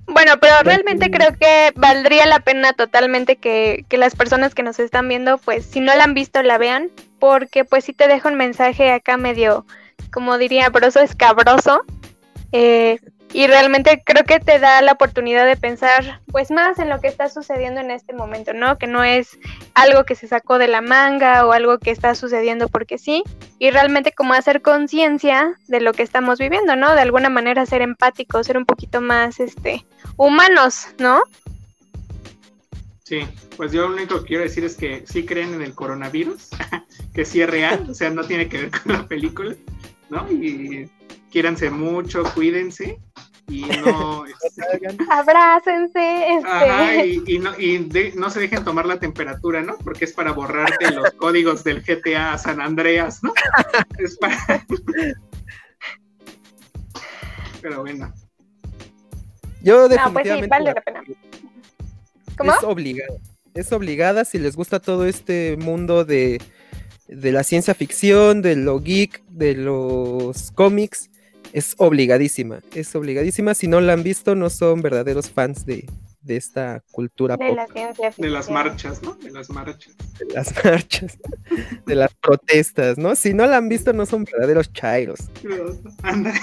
Bueno, pero realmente creo que valdría la pena totalmente que, que, las personas que nos están viendo, pues si no la han visto, la vean, porque pues sí te dejo un mensaje acá medio, como diría, broso escabroso. Eh, y realmente creo que te da la oportunidad de pensar pues más en lo que está sucediendo en este momento, ¿no? Que no es algo que se sacó de la manga o algo que está sucediendo porque sí, y realmente como hacer conciencia de lo que estamos viviendo, ¿no? De alguna manera ser empáticos, ser un poquito más este humanos, ¿no? Sí, pues yo lo único que quiero decir es que sí creen en el coronavirus, que sí es real, o sea, no tiene que ver con la película, ¿no? Y quiéranse mucho, cuídense y no este, abrácense este. Ajá, y, no, y no se dejen tomar la temperatura no porque es para borrarte los códigos del GTA San Andreas no es para pero bueno yo definitivamente no, pues sí, vale la pena. ¿Cómo? es obligada es obligada si les gusta todo este mundo de de la ciencia ficción, de lo geek, de los cómics, es obligadísima, es obligadísima. Si no la han visto, no son verdaderos fans de, de esta cultura de pop. La ciencia de las marchas, ¿no? De las marchas. De las marchas, de las protestas, ¿no? Si no la han visto, no son verdaderos chairos. Anda.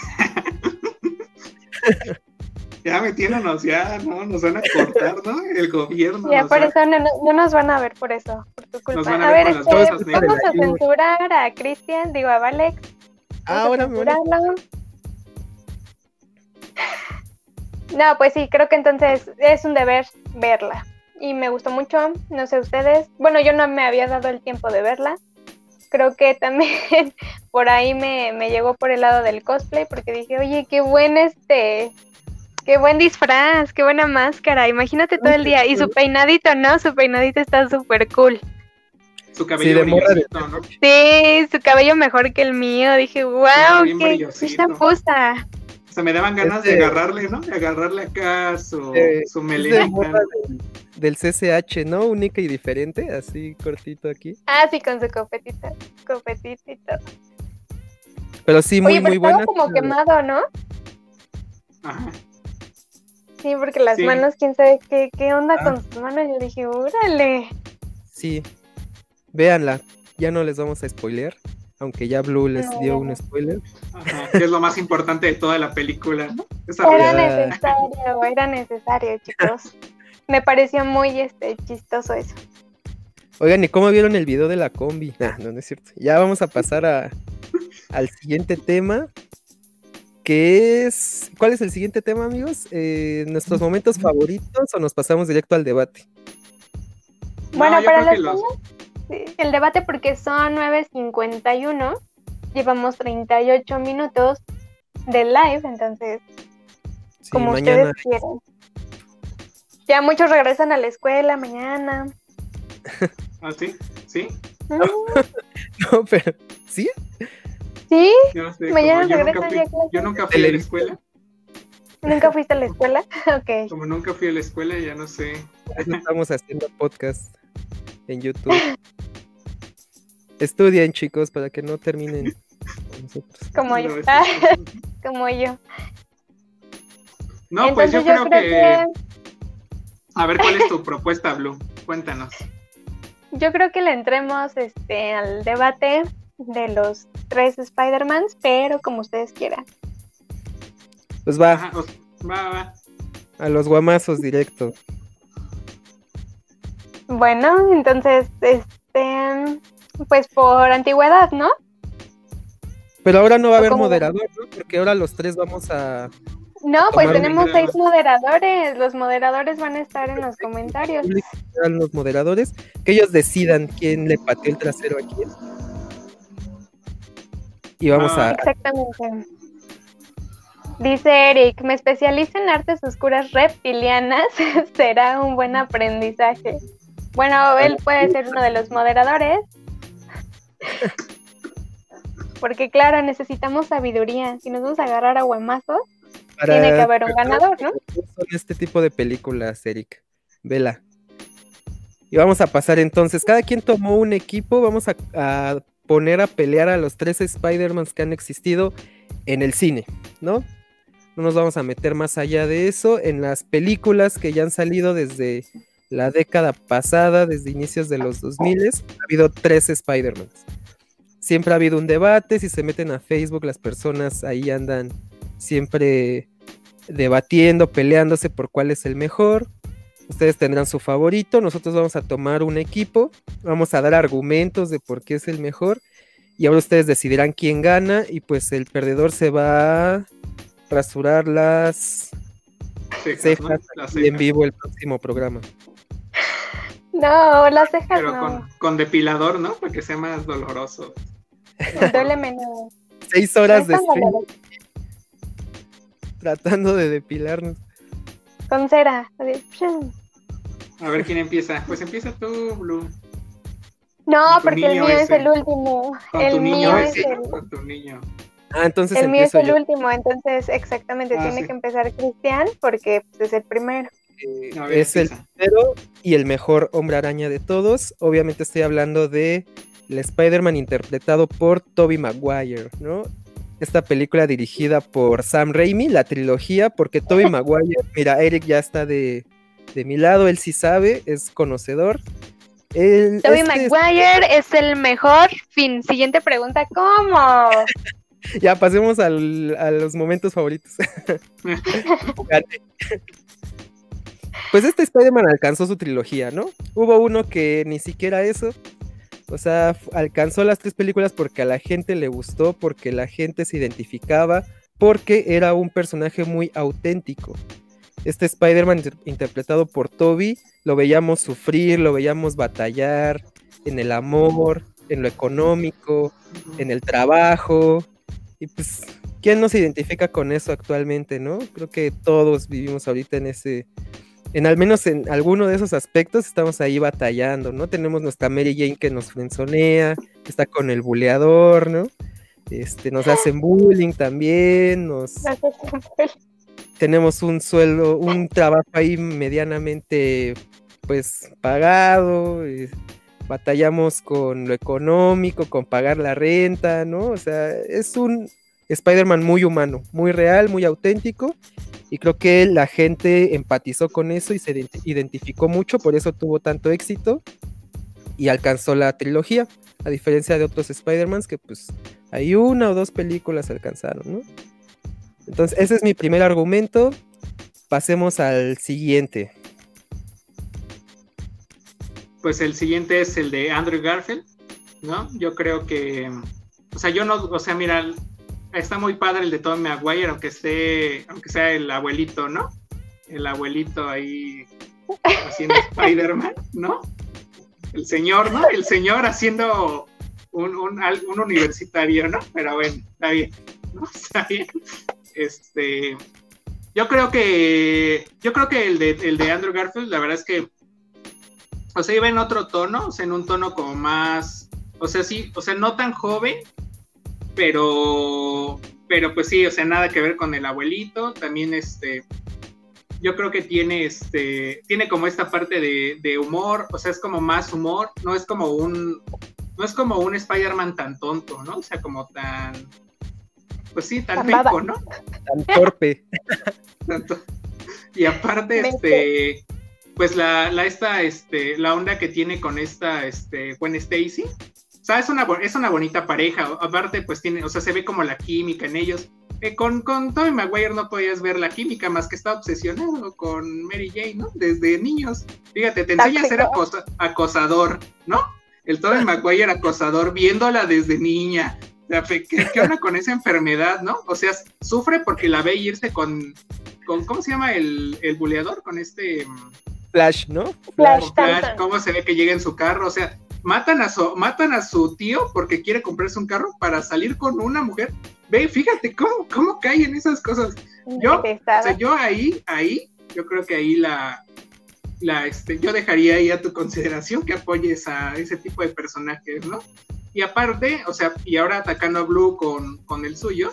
ya metiéndonos, ya, ¿no? Nos van a cortar, ¿no? El gobierno. Ya, por eso no, no, nos van a ver por eso, por tu culpa. a, ver, este, vamos a censurar a Cristian, digo a Valex. Ah, ahora me No, pues sí, creo que entonces es un deber verla. Y me gustó mucho, no sé ustedes. Bueno, yo no me había dado el tiempo de verla. Creo que también por ahí me, me llegó por el lado del cosplay, porque dije, oye, qué buen este, qué buen disfraz, qué buena máscara. Imagínate todo el día. Y su peinadito, ¿no? Su peinadito está súper cool. Su cabello sí, ¿no? Sí, su cabello mejor que el mío. Dije, wow, qué, qué pusta sea, me daban ganas de agarrarle, ¿no? De agarrarle acá su, su melena. Del, CCH, ¿no? Única y diferente, así cortito aquí. Ah, sí, con su copetita, todo. Pero sí, muy, muy buena. como quemado, ¿no? Ajá. Sí, porque las manos, quién sabe qué, qué onda ah. con sus manos. Yo dije, órale. Sí, véanla, ya no les vamos a spoilear aunque ya Blue les dio un spoiler. Ajá, que es lo más importante de toda la película. era necesario, era necesario, chicos. Me pareció muy este, chistoso eso. Oigan, ¿y cómo vieron el video de la combi? Nah, no, no es cierto. Ya vamos a pasar a, al siguiente tema. Que es. ¿Cuál es el siguiente tema, amigos? Eh, ¿Nuestros momentos favoritos o nos pasamos directo al debate? Bueno, para los, el debate porque son 9.51, llevamos 38 minutos de live, entonces, como ustedes quieren. Ya muchos regresan a la escuela mañana. ¿Ah, sí? ¿Sí? Mm. no, pero, ¿sí? Sí, mañana regresan ya Yo nunca fui a la escuela. ¿Nunca fuiste a la escuela? ok. Como nunca fui a la escuela, ya no sé. Estamos haciendo podcast en YouTube. Estudien, chicos, para que no terminen con nosotros. Como yo. Como yo. No, pues yo, creo, que... A ver, ¿cuál es tu propuesta, Blue? Cuéntanos. Yo creo que le entremos este, al debate de los tres Spider-Mans, pero como ustedes quieran. Pues va. va, va. A los guamazos directo. Bueno, entonces, este, pues por antigüedad, ¿no? Pero ahora no va a haber moderador, ¿no? Porque ahora los tres vamos a... No, pues tenemos seis moderadores. Los moderadores van a estar en los comentarios. Los moderadores, que ellos decidan quién le pateó el trasero a quién. Y vamos a... Exactamente. Dice Eric, me especializo en artes oscuras reptilianas, será un buen aprendizaje. Bueno, él puede ser uno de los moderadores. Porque claro, necesitamos sabiduría. Si nos vamos a agarrar a huemazos, tiene que haber un ganador, ¿no? Son este tipo de películas, Eric. Vela. Y vamos a pasar entonces. Cada quien tomó un equipo. Vamos a, poner a pelear a los tres Spider-Mans que han existido en el cine, ¿no? No nos vamos a meter más allá de eso. En las películas que ya han salido desde la década pasada, desde inicios de los 2000, ha habido tres Spider-Mans. Siempre ha habido un debate, si se meten a Facebook las personas ahí andan siempre debatiendo, peleándose por cuál es el mejor. Ustedes tendrán su favorito, nosotros vamos a tomar un equipo, vamos a dar argumentos de por qué es el mejor y ahora ustedes decidirán quién gana y pues el perdedor se va rasurar las cejas, en vivo el próximo programa. No, las cejas Pero Con, con, depilador, ¿no? Para que sea más doloroso. Duele menos. Seis horas de stream. Tratando de depilarnos. Con cera. A ver quién empieza. Pues empieza tú, Blue. No, porque el mío es el último. el mío es el... Con tu niño. Ah, entonces el mío es el último, entonces exactamente ah, tiene que empezar Cristian porque pues, es el primero. Eh, es el primero y el mejor hombre araña de todos. Obviamente estoy hablando de el Spider-Man interpretado por Tobey Maguire, ¿no? Esta película dirigida por Sam Raimi, la trilogía, porque Tobey Maguire, mira, Eric ya está de, de mi lado, él sí sabe, es conocedor. Tobey este Maguire es el mejor. Fin, siguiente pregunta, ¿cómo? ya pasemos a los momentos favoritos. pues este Spider-Man alcanzó su trilogía, ¿no? Hubo uno que ni siquiera eso. O sea, alcanzó las tres películas porque a la gente le gustó, porque la gente se identificaba, porque era un personaje muy auténtico. Este Spider-Man interpretado por Toby, lo veíamos sufrir, lo veíamos batallar en el amor, en lo económico, en el trabajo, y pues, ¿quién nos identifica con eso actualmente, no? Creo que todos vivimos ahorita en ese, en al menos en alguno de esos aspectos estamos ahí batallando, ¿no? Tenemos nuestra Mary Jane que nos frenzonea, está con el buleador, ¿no? Este, nos hacen bullying también, nos... Tenemos un sueldo, un trabajo ahí medianamente, pues, pagado, eh, batallamos con lo económico, con pagar la renta, ¿no? O sea, es un Spider-Man muy humano, muy real, muy auténtico. Y creo que la gente empatizó con eso y se identificó mucho, por eso tuvo tanto éxito y alcanzó la trilogía, a diferencia de otros Spider-Mans que pues hay una o dos películas alcanzaron, ¿no? Entonces, ese es mi primer argumento. Pasemos al siguiente pues el siguiente es el de Andrew Garfield, ¿no? Yo creo que, o sea, yo no, o sea, mira, está muy padre el de Tom Maguire, aunque esté, aunque sea el abuelito, ¿no? El abuelito ahí haciendo Spider-Man, ¿no? El señor, ¿no? El señor haciendo un, un, universitario, ¿no? Pero bueno, está bien, ¿no? Está bien. Este, yo creo que, yo creo que el de, el de Andrew Garfield, la verdad es que o sea, iba en otro tono, o sea, en un tono como más, o sea, sí, o sea, no tan joven, pero, pero pues sí, o sea, nada que ver con el abuelito, también este, yo creo que tiene este, tiene como esta parte de, humor, o sea, es como más humor, no es como un, no es como un Spider-Man tan tonto, ¿no? O sea, como tan, pues sí, tan rico, ¿no? Tan torpe. y aparte, este pues la, la, esta, este, la onda que tiene con esta, este, Gwen Stacy. Sea, es una, es una bonita pareja. Aparte, pues tiene, o sea, se ve como la química en ellos. Eh, con, con Tobey Maguire no podías ver la química más que está obsesionado con Mary Jane, ¿no? Desde niños. Fíjate, te enseña a ser acosador, ¿no? El Tobey Maguire acosador, viéndola desde niña, ¿qué, onda con esa enfermedad, no? O sea, sufre porque la ve irse con, con ¿cómo se llama el, el buleador? Con este... Flash, ¿no? Flash, Flash, ¿cómo se ve que llega en su carro? O sea, matan a su, matan a su tío porque quiere comprarse un carro para salir con una mujer. Ve, fíjate cómo, cómo caen esas cosas. Yo, o sea, yo ahí, ahí, yo creo que ahí la, la, este, yo dejaría ahí a tu consideración que apoyes a ese tipo de personajes, ¿no? Y aparte, o sea, y ahora atacando a Blue con, con el suyo,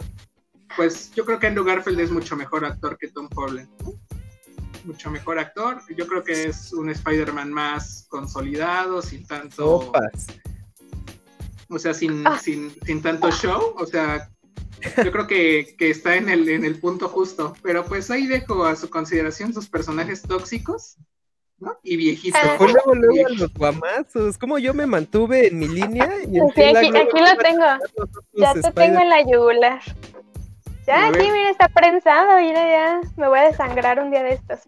pues yo creo que Andrew Garfield es mucho mejor actor que Tom Holland. Mucho mejor actor. Yo creo que es un Spider-Man más consolidado, sin tanto. O sea, sin, ah. sin, sin, tanto show. O sea, yo creo que, que, está en el, en el punto justo. Pero pues ahí dejo a su consideración sus personajes tóxicos y viejito. Fue luego, luego los guamazos. Como yo me mantuve en mi línea. Y sí, aquí, aquí lo tengo. Ya te tengo en la yugular. Ya, aquí, mira, está prensado. Mira, ya. Me voy a desangrar un día de estos.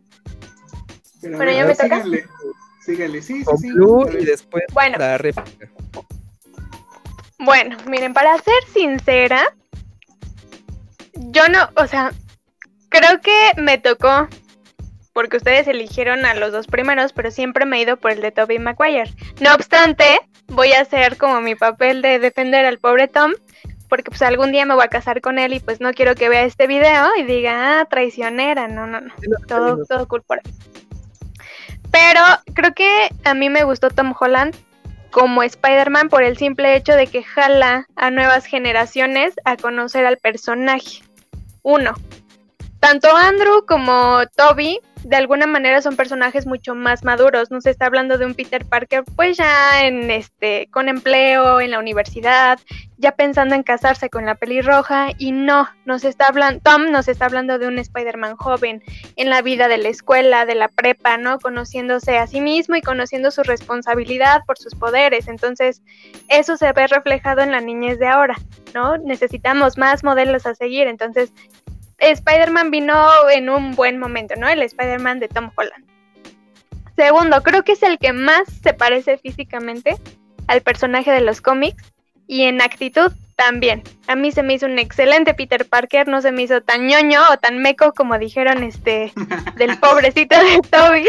Pero bueno, ya me toca. Síganle, síganle, sí, sí, sí. y después bueno. la réplica. Bueno, miren, para ser sincera, yo no, o sea, creo que me tocó porque ustedes eligieron a los dos primeros, pero siempre me he ido por el de Toby Maguire. No obstante, voy a hacer como mi papel de defender al pobre Tom, porque pues algún día me voy a casar con él y pues no quiero que vea este video y diga, ah, traicionera, no, no, no, todo, todo cool por ahí. Pero creo que a mí me gustó Tom Holland como Spider-Man por el simple hecho de que jala a nuevas generaciones a conocer al personaje. Uno, tanto Andrew como Toby de alguna manera son personajes mucho más maduros. No se está hablando de un Peter Parker, pues ya en este, con empleo, en la universidad, ya pensando en casarse con la pelirroja. Y no, nos está hablando, Tom nos está hablando de un Spider-Man joven, en la vida de la escuela, de la prepa, ¿no? Conociéndose a sí mismo y conociendo su responsabilidad por sus poderes. Entonces, eso se ve reflejado en la niñez de ahora, ¿no? Necesitamos más modelos a seguir. Entonces, Spider-Man vino en un buen momento, ¿no? El Spider-Man de Tom Holland. Segundo, creo que es el que más se parece físicamente al personaje de los cómics y en actitud también. A mí se me hizo un excelente Peter Parker, no se me hizo tan ñoño o tan meco como dijeron este del pobrecito de Toby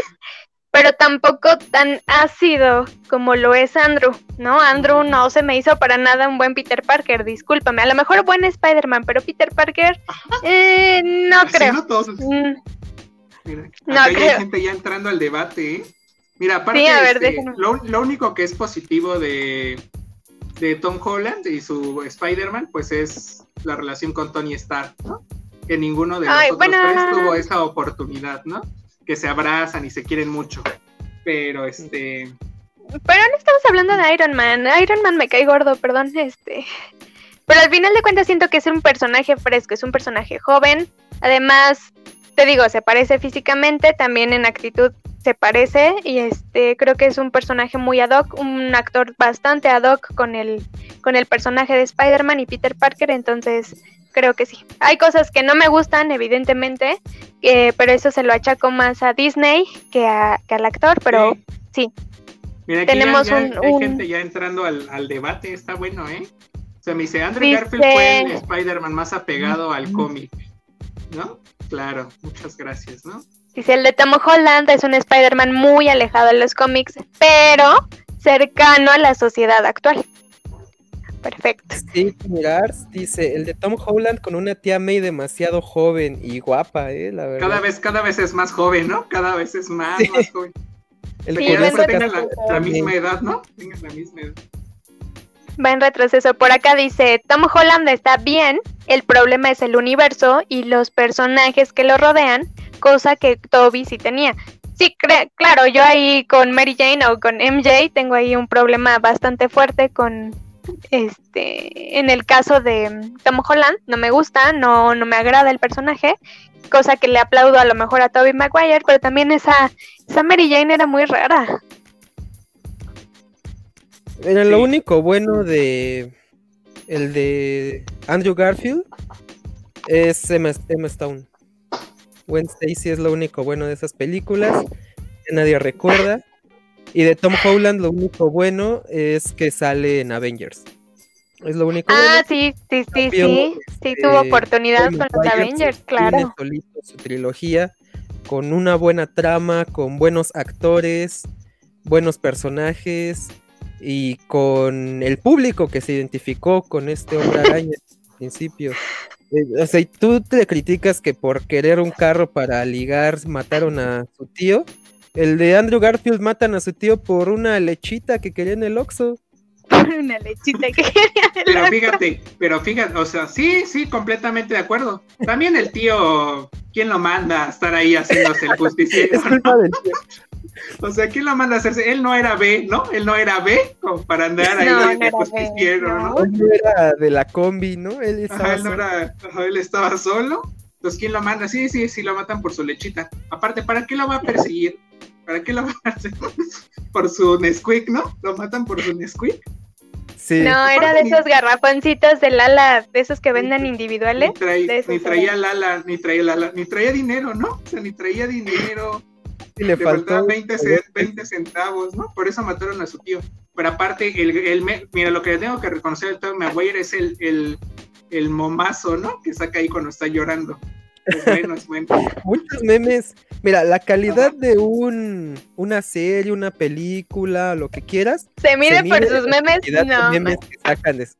pero tampoco tan ácido como lo es Andrew, ¿no? Andrew no se me hizo para nada un buen Peter Parker, discúlpame. A lo mejor buen Spider-Man, pero Peter Parker, eh, no creo. No, todos. Mm. Mira, hay gente ya entrando al debate, ¿eh? Mira, aparte, este, lo, único que es positivo de, de Tom Holland y su Spider-Man, pues es la relación con Tony Stark, ¿no? Que ninguno de los otros tres tuvo esa oportunidad, ¿no? Que se abrazan y se quieren mucho. Pero este. Pero no estamos hablando de Iron Man. Iron Man me cae gordo, perdón, este. Pero al final de cuentas siento que es un personaje fresco, es un personaje joven. Además, te digo, se parece físicamente, también en actitud se parece y este creo que es un personaje muy ad hoc, un actor bastante ad hoc con el con el personaje de Spider-Man y Peter Parker, entonces creo que sí. Hay cosas que no me gustan, evidentemente, eh, pero eso se lo achaco más a Disney que, a, que al actor, pero sí. Mira, Tenemos un, hay gente ya entrando al, debate, está bueno, ¿eh? O sea, me dice, Andrew Garfield fue el Spider-Man más apegado al cómic, ¿no? Claro, muchas gracias, ¿no? Dice, el de Tom Holland es un Spider-Man muy alejado de los cómics, pero cercano a la sociedad actual. Perfecto. Sí, mirar, dice, el de Tom Holland con una tía May demasiado joven y guapa, eh, la verdad. Cada vez, cada vez es más joven, ¿no? Cada vez es más, más joven. El que tenga la, misma edad, ¿no? Tengan la misma edad. Va en retroceso. Por acá dice, Tom Holland está bien, el problema es el universo y los personajes que lo rodean, cosa que Toby sí tenía. Sí, claro, yo ahí con Mary Jane o con MJ tengo ahí un problema bastante fuerte con, este, en el caso de Tom Holland, no me gusta, no, no me agrada el personaje, cosa que le aplaudo a lo mejor a Toby Maguire, pero también esa, esa Mary Jane era muy rara. Era lo único bueno de el de Andrew Garfield es Emma, Stone. Gwen Stacy es lo único bueno de esas películas que nadie recuerda. Y de Tom Holland lo único bueno es que sale en Avengers. Es lo único. Ah, sí, sí, sí, sí. Sí este, tuvo oportunidad con los Avengers, claro. solito su trilogía con una buena trama, con buenos actores, buenos personajes y con el público que se identificó con este hombre araña al principio. Eh, o sea, y tú te criticas que por querer un carro para ligar mataron a su tío. El de Andrew Garfield matan a su tío por una lechita que quería en el Oxxo. Una lechita que quería el Pero fíjate, pero fíjate, o sea, sí, sí, completamente de acuerdo. También el tío, ¿quién lo manda a estar ahí haciéndose el justiciero? O sea, ¿quién lo manda a hacerse? Él no era B, ¿no? Él no era B como para andar ahí No, de no justiciero, ¿no? Él no era de la combi, ¿no? Él estaba Ajá, él, no solo. era, ajá, él estaba solo. Entonces, ¿quién lo manda? Sí, sí, sí, lo matan por su lechita. Aparte, ¿para qué lo va a perseguir? ¿Para qué lo hacer? Por su Nesquik, ¿no? Lo matan por su Nesquik. Sí. No, era de esos garrafoncitos del ala, de esos que venden individuales. Ni, De traía eran. Lala, ni traía Lala, ni traía dinero, ¿no? O sea, ni traía dinero. Le Le faltaban faltó. 20, ce- 20 centavos, ¿no? Por eso mataron a su tío. Pero aparte, el, el me- mira, lo que le tengo que reconocer al Tobey Maguire es el, el, el momazo, ¿no? Que saca ahí cuando está llorando. Es bueno, es bueno. Muchos memes. Mira, la calidad de un una serie, una película, lo que quieras. Se mide por mide sus memes. No, memes que sacan de eso.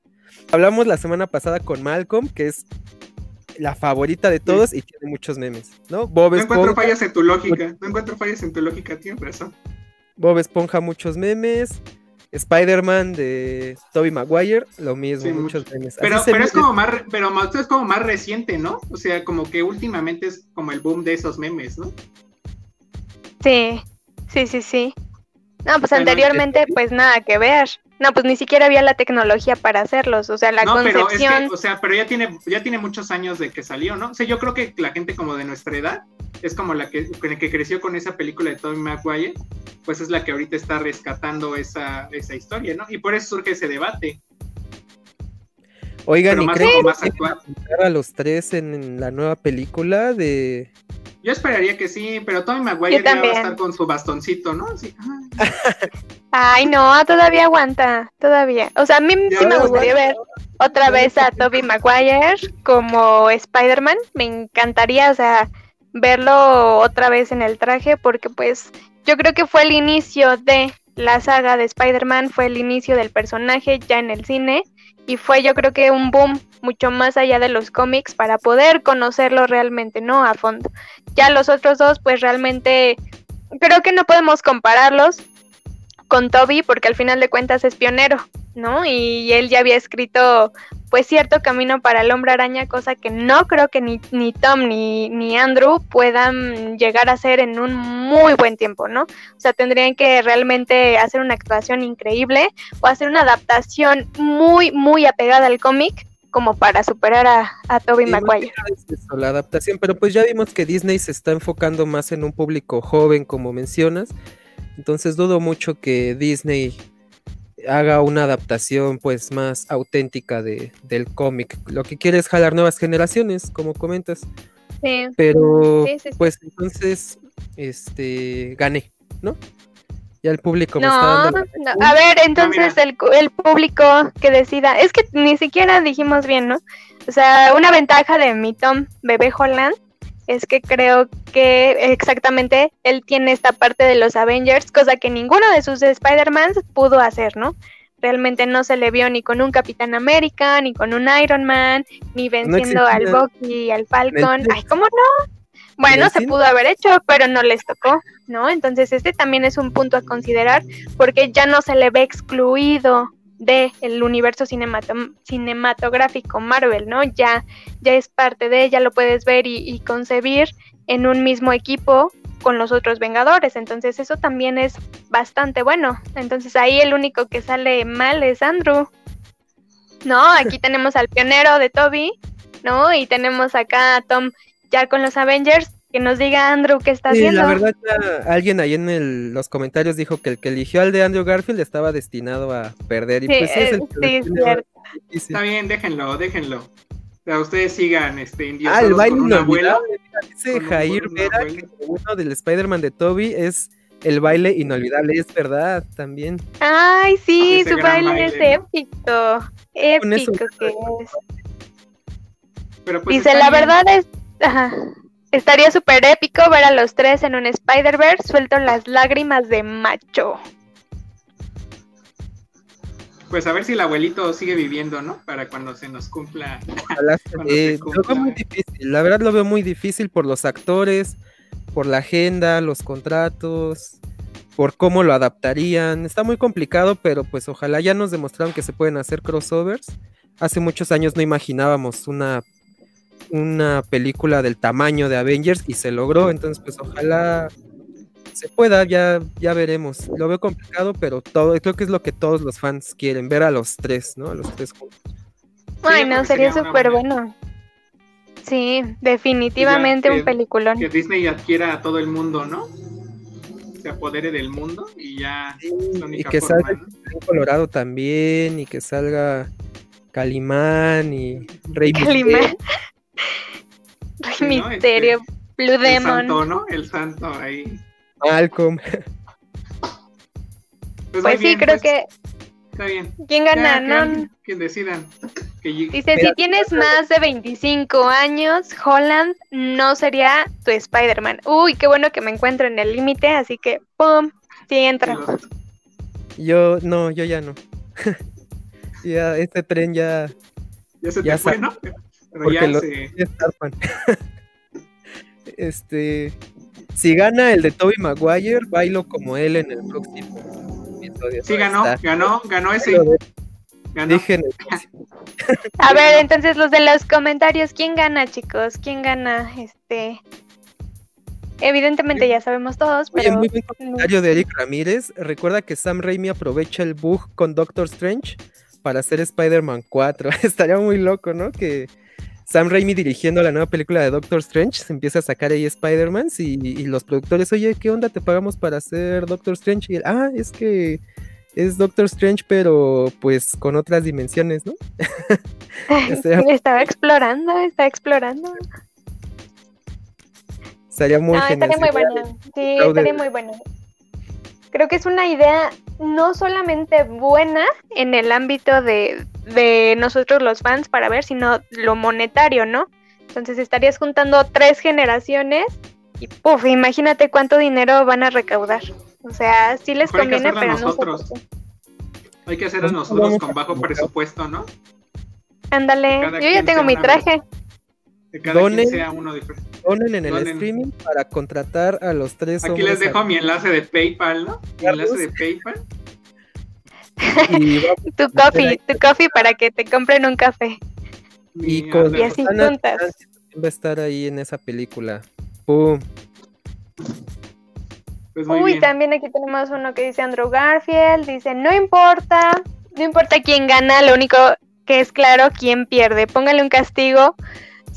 Hablamos la semana pasada con Malcolm, que es la favorita de todos y tiene muchos memes, ¿no? Bob No encuentro Esponja, fallas en tu lógica. No encuentro fallas en tu lógica, tienes razón. Bob Esponja, muchos memes. Spider-Man de Tobey Maguire, lo mismo, Sí, muchos memes. Pero, pero es como más, pero es como más reciente, ¿no? O sea, como que últimamente es como el boom de esos memes, ¿no? Sí, sí, sí, sí. No, pues anteriormente, pues nada que ver. No, pues ni siquiera había la tecnología para hacerlos. O sea, la no, pero es que, concepción. o sea, pero ya tiene, ya tiene muchos años de que salió, ¿no? O sea, yo creo que la gente como de nuestra edad es como la que, con la que creció con esa película de Tobey Maguire, pues es la que ahorita está rescatando esa, esa historia, ¿no? Y por eso surge ese debate, Oigan, pero ¿y más, creen que a los tres en, en la nueva película de... Yo esperaría que sí, pero Tobey Maguire ya va a estar con su bastoncito, ¿no? Sí, ah, Ay, no, todavía aguanta, todavía. O sea, a mí sí me gustaría ver otra vez a Tobey Maguire como Spider-Man. Me encantaría, o sea, verlo otra vez en el traje porque pues yo creo que fue el inicio de la saga de Spider-Man, fue el inicio del personaje ya en el cine y fue yo creo que un boom mucho más allá de los cómics para poder conocerlo realmente, ¿no? A fondo. Ya los otros dos pues realmente creo que no podemos compararlos con Toby porque al final de cuentas es pionero, ¿no? Y él ya había escrito pues cierto camino para el hombre araña, cosa que no creo que ni, ni Tom ni, ni Andrew puedan llegar a hacer en un muy buen tiempo, ¿no? O sea, tendrían que realmente hacer una actuación increíble o hacer una adaptación muy, muy apegada al cómic como para superar a, a Toby Sí, Maguire. es eso, la adaptación, pero pues ya vimos que Disney se está enfocando más en un público joven, como mencionas. Entonces dudo mucho que Disney haga una adaptación pues más auténtica de, del cómic. Lo que quiere es jalar nuevas generaciones, como comentas. Sí. Pero Sí, sí, sí. pues entonces este gané, ¿no? Ya el público me está No, dando la no, a ver, entonces mira. el, cu- el público que decida, es que ni siquiera dijimos bien, ¿no? O sea, una ventaja de mi Tom Bebé Holland es que creo que exactamente él tiene esta parte de los Avengers, cosa que ninguno de sus Spider-Man pudo hacer, ¿no? Realmente no se le vio ni con un Capitán América, ni con un Iron Man, ni venciendo al. Bucky y al Falcon. Ay, ¿cómo no? Bueno, se pudo haber hecho, pero no les tocó, ¿no? Entonces este también es un punto a considerar porque ya no se le ve excluido de el universo cinemato- cinematográfico Marvel, ¿no? Ya, ya es parte de, ya lo puedes ver y, y concebir en un mismo equipo con los otros Vengadores, entonces eso también es bastante bueno. Entonces ahí el único que sale mal es Andrew. No, aquí tenemos al pionero de Toby, ¿no? Y tenemos acá a Tom ya con los Avengers, que nos diga Andrew qué está Sí, haciendo. la verdad, ya alguien ahí en el- los comentarios dijo que el que eligió al de Andrew Garfield estaba destinado a perder. Y Sí, pues es el eh, que sí, cierto. Está bien, déjenlo, déjenlo. O sea, ustedes sigan este, Ah, el baile inolvidable. Dice Jair Vera abuelo. que uno del Spider-Man de Toby es el baile inolvidable. Es verdad, también. Ay, sí, Ese su baile es épico. épico que es. Pero pues Dice, la bien. verdad es... Ajá. Estaría súper épico ver a los tres en un Spider-Verse suelto las lágrimas de macho. Pues a ver si el abuelito sigue viviendo, ¿no? Para cuando se nos cumpla. Ojalá se se Lo cumpla, veo muy eh. difícil, la verdad lo veo muy difícil por los actores, por la agenda, los contratos, por cómo lo adaptarían. Está muy complicado, pero pues ojalá ya nos demostraron que se pueden hacer crossovers. Hace muchos años no imaginábamos una, una película del tamaño de Avengers y se logró, entonces pues ojalá se pueda, ya, ya veremos. Lo veo complicado, pero todo, creo que es lo que todos los fans quieren, ver a los tres, ¿no? A los tres juntos. Ay, yo no, creo que sería súper bueno. Sí, definitivamente que- un peliculón. Que Disney adquiera a todo el mundo, ¿no? Se apodere del mundo y ya la Y que forma, salga Colorado también, y que salga Calimán y Rey Calimán. Misterio. ¿no? Misterio, Blue El Demon. santo, ¿no? El santo ahí. Malcolm. Pues, Pues sí, bien, creo pues, que. Está bien. ¿Quién gana? No, que decidan. Que Dice, Mira, si tienes más de 25 años, Holland no sería tu Spider-Man. Uy, qué bueno que me encuentro en el límite, así que, ¡pum! Sí entra. Yo, no, yo ya no. ya, este tren ya, Ya se te Ya fue, ¿no? Pero porque ya se. este, si gana el de Toby Maguire, bailo como él en el próximo episodio. Sí, ganó, ganó, ganó ese. Ganó. Dije en el próximo. A ver, entonces los de los comentarios, ¿quién gana, chicos? ¿Quién gana? Este. Evidentemente ya sabemos todos, Oye, pero. muy buen comentario de Eric Ramírez. Recuerda que Sam Raimi aprovecha el bug con Doctor Strange para hacer Spider-Man 4. Estaría muy loco, ¿no? Que Sam Raimi dirigiendo la nueva película de Doctor Strange se empieza a sacar ahí Spider-Man y, y los productores, oye, ¿qué onda te pagamos para hacer Doctor Strange? Y él, ah, es que es Doctor Strange, pero pues con otras dimensiones, ¿no? Estaba explorando, estaba explorando. estaría muy No, genial. estaría muy bueno. Sí, estaría muy bueno. Creo que es una idea no solamente buena en el ámbito de, de nosotros los fans para ver, sino lo monetario, ¿no? Entonces estarías juntando tres generaciones y puf, imagínate cuánto dinero van a recaudar. O sea, sí les Mejor hay que conviene, pero nosotros. Hay que hacerlo Nosotros con bajo presupuesto, ¿no? Ándale, yo ya tengo mi traje. Que cada Donen. quien sea uno diferente. Donen en el Donen. streaming para contratar a los tres Aquí les dejo a- mi enlace de PayPal, ¿no? Mi enlace de PayPal. Tu coffee, tu coffee para que te compren un café. Y Mi- con Y así juntas. Va a estar ahí en esa película. ¡Pum! Pues Uy, bien. también aquí tenemos uno que dice Andrew Garfield, dice, no importa, no importa quién gana, lo único que es claro quién pierde, póngale un castigo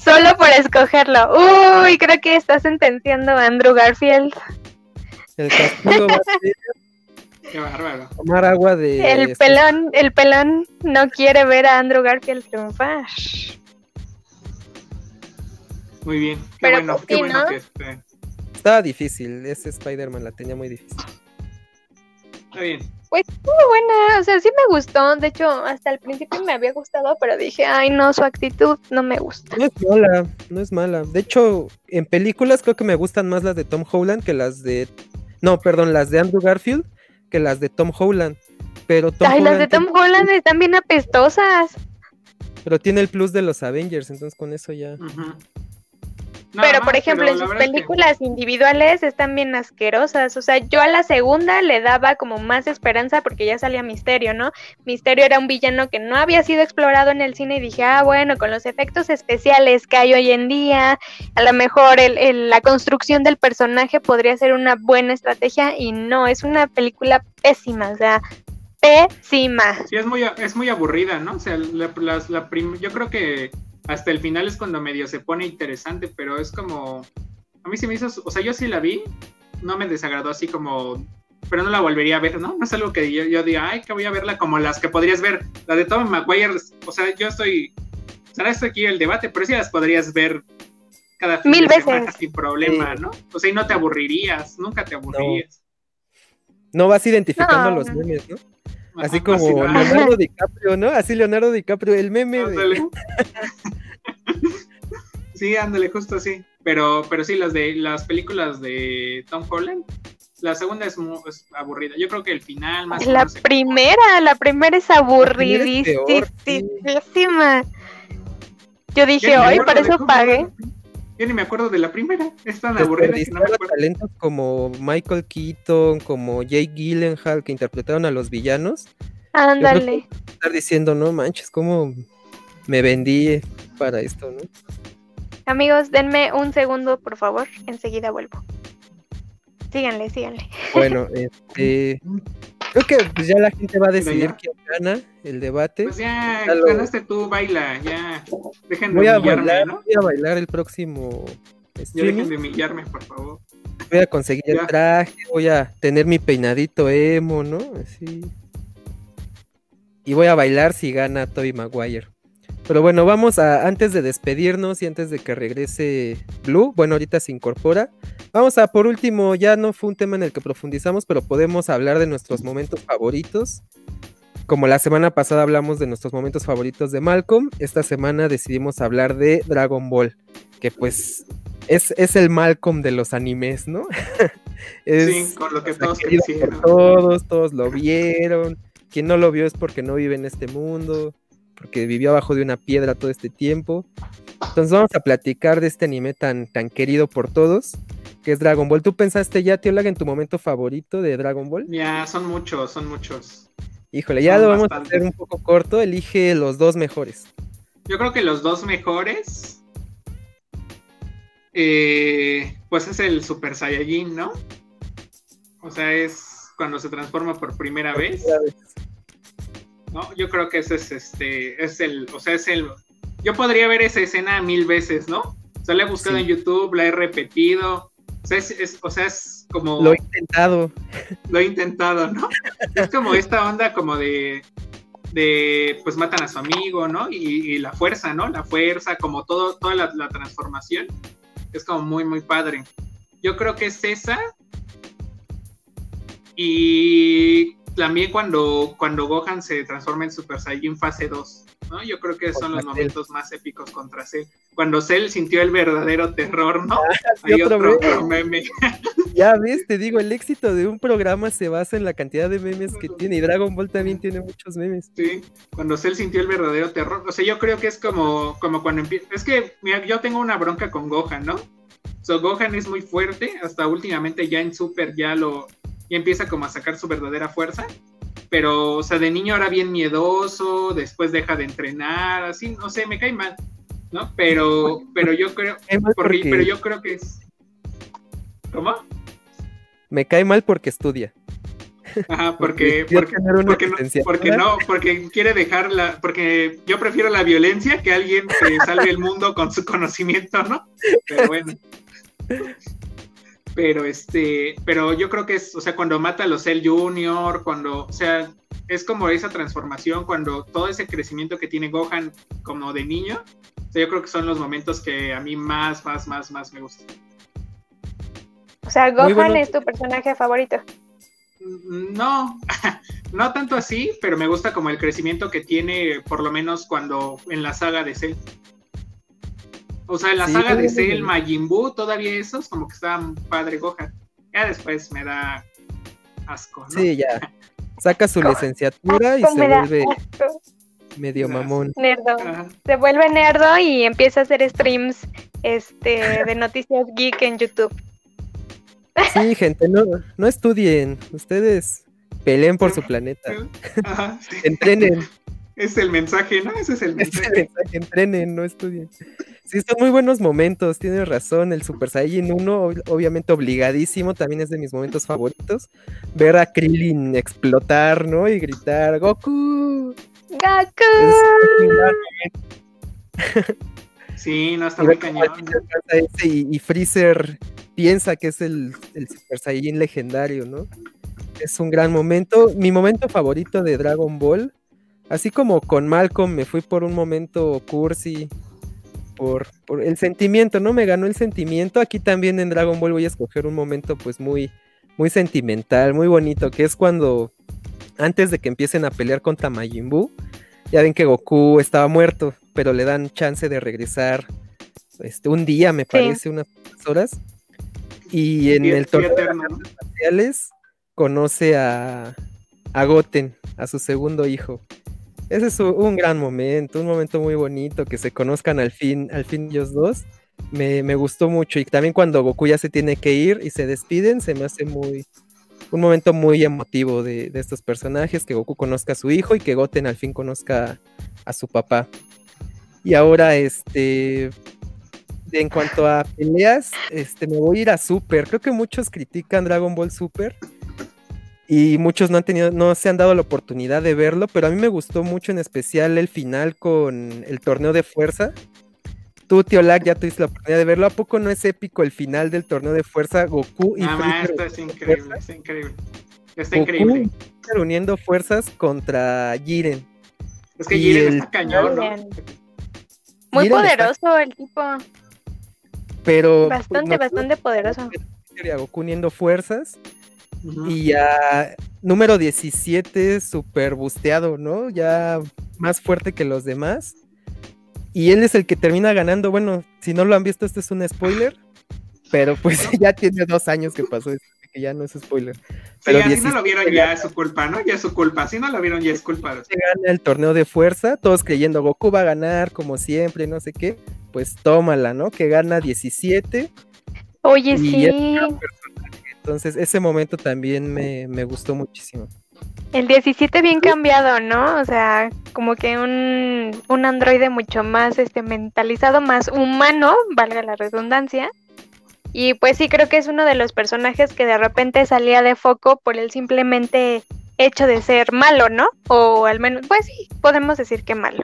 solo por escogerlo. Uy, creo que está sentenciando a Andrew Garfield. El castigo va a ser Qué bárbaro. tomar agua de. El pelón, el pelón no quiere ver a Andrew Garfield triunfar. Muy bien. Qué Pero bueno, pues qué sí, bueno ¿no? que esté. Estaba difícil, ese Spider-Man la tenía muy difícil. Está bien. Pues estuvo buena, o sea, sí me gustó. De hecho, hasta el principio me había gustado, pero dije, ay, no, su actitud no me gusta. No es mala, no es mala. De hecho, en películas creo que me gustan más las de Tom Holland que las de. No, perdón, las de Andrew Garfield que las de Tom Holland. Pero Tom Ay, las de Tom Holland están bien apestosas. Pero tiene el plus de los Avengers, entonces con eso ya. Ujú. Nada pero, más, por ejemplo, pero en sus verdad es que- películas individuales están bien asquerosas. O sea, yo a la segunda le daba como más esperanza porque ya salía Misterio, ¿no? Misterio era un villano que no había sido explorado en el cine y dije, ah, bueno, con los efectos especiales que hay hoy en día, a lo mejor el, el- la construcción del personaje podría ser una buena estrategia y no, es una película pésima, o sea, pésima. Sí, es muy, es muy aburrida, ¿no? O sea, la, la yo creo que hasta el final es cuando medio se pone interesante, pero es como. A mí se me hizo. O sea, yo sí la vi, no me desagradó así como. Pero no la volvería a ver, ¿no? No es algo que yo, yo diga, ay, que voy a verla como las que podrías ver. La de Tom Maguire, o sea, yo estoy. Será esto aquí el debate, pero sí las podrías ver cada fin Mil de semana veces. sin problema, Sí. ¿no? O sea, y no te aburrirías, nunca te aburrirías. No vas identificando No. los memes, ¿no? Así como Leonardo DiCaprio, ¿no? Así Leonardo DiCaprio, el meme de... sí, ándale, justo así. Pero, pero sí, las de las películas de Tom Holland, la segunda es, aburrida. Yo creo que el final más La primera, la primera es aburridísima. Yo dije, hoy para eso pagué. Yo ni me acuerdo de la primera. Es tan aburrida que no me acuerdo. talentos como Michael Keaton, como Jake Gyllenhaal, que interpretaron a los villanos. Ándale. Estar diciendo, no manches, cómo me vendí para esto, ¿no? Amigos, denme un segundo, por favor. Enseguida vuelvo. Síganle, síganle. Bueno, este. Creo que pues ya la gente va a decidir quién gana el debate. Pues ya, ganaste tú, baila, ya. Dejen de voy a bailar, Voy a bailar el próximo. Ya dejen de humillarme, por favor. Voy a conseguir el traje, voy a tener mi peinadito emo, ¿no? Así. Y voy a bailar si gana Toby Maguire. Pero bueno, vamos a, antes de despedirnos y antes de que regrese Blue, bueno, ahorita se incorpora. Vamos a, por último, ya no fue un tema en el que profundizamos, pero podemos hablar de nuestros momentos favoritos. Como la semana pasada hablamos de nuestros momentos favoritos de Malcolm, esta semana decidimos hablar de Dragon Ball, que pues es, es el Malcolm de los animes, ¿no? sí, con lo que todos Todos, todos lo vieron. Quien no lo vio es porque no vive en este mundo porque vivió abajo de una piedra todo este tiempo. Entonces vamos a platicar de este anime tan, tan querido por todos, que es Dragon Ball. ¿Tú pensaste ya, Tío Lag, en tu momento favorito de Dragon Ball? Ya, son muchos, son muchos. Híjole, ya lo vamos a hacer un poco corto. Elige los dos mejores. Yo creo que los dos mejores, eh, pues es el Super Saiyajin, ¿no? O sea, es cuando se transforma por primera vez. ¿No? Yo creo que ese es este, es el, o sea, es el, yo podría ver esa escena mil veces, ¿no? O sea, la he buscado en YouTube, la he repetido, o sea, es, o sea, es como... Lo he intentado. Lo he intentado, ¿no? es como esta onda como de, de, pues matan a su amigo, ¿no? Y, la fuerza, ¿no? La fuerza, como todo, toda la, la transformación, es como muy, muy padre. Yo creo que es esa. Y también cuando, cuando Gohan se transforma en Super Saiyan fase 2, ¿no? Yo creo que son los momentos más épicos contra Cell. Cuando Cell sintió el verdadero terror, ¿no? Ah, Hay otro, meme. Ya ves, te digo, el éxito de un programa se basa en la cantidad de memes que tiene y Dragon Ball también tiene muchos memes. Sí, cuando Cell sintió el verdadero terror. O sea, yo creo que es como, como cuando empieza... Es que, mira, yo tengo una bronca con Gohan, ¿no? So, Gohan es muy fuerte, hasta últimamente ya en Super ya lo, y empieza como a sacar su verdadera fuerza. Pero, o sea, de niño era bien miedoso, después deja de entrenar, así, no sé, me cae mal, ¿no? Pero, pero yo creo, pero yo creo que es. ¿Cómo? Me cae mal porque estudia. Ajá, porque, porque, porque, no, porque, no, porque quiere dejarla, porque yo prefiero la violencia que alguien que salve el mundo con su conocimiento, ¿no? Pero bueno pero este, pero yo creo que es, o sea, cuando mata a los Cell Junior, cuando, o sea, es como esa transformación, cuando todo ese crecimiento que tiene Gohan como de niño, o sea, yo creo que son los momentos que a mí más, más, más, más me gustan. O sea, Gohan es tu personaje favorito. Mm, no, no tanto así, pero me gusta como el crecimiento que tiene, por lo menos cuando en la saga de Cell. O sea, la saga de Cell, Majin Buu, todavía esos, como que estaban padre Gohan. Ya después me da asco, ¿no? Sí, ya. Saca su licenciatura y se vuelve medio mamón. Nerdo. Se vuelve nerdo y empieza a hacer streams este, de noticias geek en YouTube. Sí, gente, no, no estudien. Ustedes peleen por su planeta. Ajá, Entrenen. Es el mensaje, ¿no? Ese es el mensaje. Es el mensaje, entrenen, no estudien. Sí, son muy buenos momentos, tienes razón. El Super Saiyan 1, obviamente obligadísimo, también es de mis momentos favoritos. Ver a Krillin explotar, ¿no? Y gritar, ¡Goku! ¡Goku! Sí, no está muy cañón. y, Freezer piensa que es el, el Super Saiyan legendario, ¿no? Es un gran momento. Mi momento favorito de Dragon Ball, así como con Malcolm me fui por un momento cursi por, el sentimiento, ¿no? Me ganó el sentimiento. Aquí también en Dragon Ball voy a escoger un momento pues muy, muy sentimental, muy bonito, que es cuando antes de que empiecen a pelear contra Majin Buu, ya ven que Goku estaba muerto, pero le dan chance de regresar este, un día, me parece, unas horas. Y en el torneo de espaciales conoce a, a Goten, a su segundo hijo. Ese es un gran momento, un momento muy bonito, que se conozcan al fin, al fin ellos dos. Me, me, gustó mucho. Y también cuando Goku ya se tiene que ir y se despiden, se me hace muy, un momento muy emotivo de, estos personajes, que Goku conozca a su hijo y que Goten al fin conozca a, su papá. Y ahora, este, en cuanto a peleas, este, me voy a ir a Super. Creo que muchos critican Dragon Ball Super y muchos no han tenido, no se han dado la oportunidad de verlo, pero a mí me gustó mucho en especial el final con el torneo de fuerza Tú, tío Lag, ya tuviste la oportunidad de verlo. ¿A poco no es épico el final del torneo de fuerza Goku y Ah, esto es increíble, es increíble. Está Goku increíble. uniendo fuerzas contra Jiren. Es que Jiren está cañón, ¿no? Muy poderoso el tipo. Pero. Bastante, bastante poderoso. Goku uniendo fuerzas. Y ya número 17, super busteado, ¿no? Ya más fuerte que los demás. Y él es el que termina ganando. Bueno, si no lo han visto, este es un spoiler. Pero pues ya tiene dos años que pasó esto, que ya no es spoiler. Pero sí, si no lo vieron ya es su culpa, ¿no? Ya es su culpa. Si no lo vieron ya es culpa. Se gana el torneo de fuerza, todos creyendo Goku va a ganar como siempre, no sé qué. Pues tómala, ¿no? Que gana 17. Oye, sí. Entonces ese momento también me, me gustó muchísimo. El 17 bien cambiado, ¿no? O sea, como que un, un androide mucho más este mentalizado, más humano, valga la redundancia. Y pues sí, creo que es uno de los personajes que de repente salía de foco por el simplemente hecho de ser malo, ¿no? O al menos, pues sí, podemos decir que malo.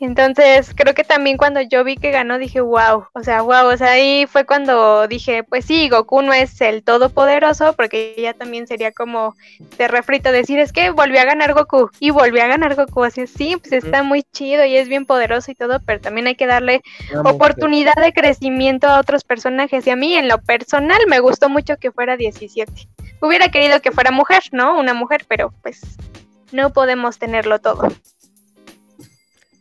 Entonces, creo que también cuando yo vi que ganó dije, wow, o sea, wow, o sea, ahí fue cuando dije, pues sí, Goku no es el todopoderoso, porque ya también sería como de refrito decir, es que volvió a ganar Goku y volvió a ganar Goku, así, sí, pues está muy chido y es bien poderoso y todo, pero también hay que darle oportunidad de crecimiento a otros personajes y a mí en lo personal me gustó mucho que fuera 17. Hubiera querido que fuera mujer, ¿no? Una mujer, pero pues no podemos tenerlo todo.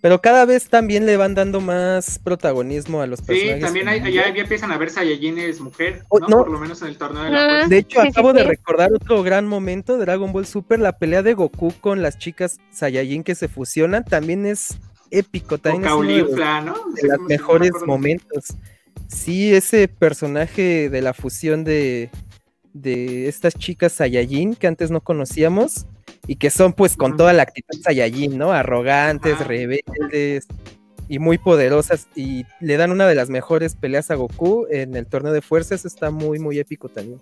Pero cada vez también le van dando más protagonismo a los personajes. Sí, también hay, ya, empiezan a ver Saiyajines mujer, ¿no? Por lo menos en el torneo de la fuerza. De hecho, acabo de recordar otro gran momento de Dragon Ball Super, la pelea de Goku con las chicas Saiyajin que se fusionan, también es épico, también es uno de los, ¿no? los mejores momentos. Sí, ese personaje de la fusión de, de estas chicas Saiyajin que antes no conocíamos, y que son pues con toda la actitud Saiyajin, ¿no? Arrogantes, rebeldes y muy poderosas y le dan una de las mejores peleas a Goku en el torneo de fuerzas, está muy muy épico también.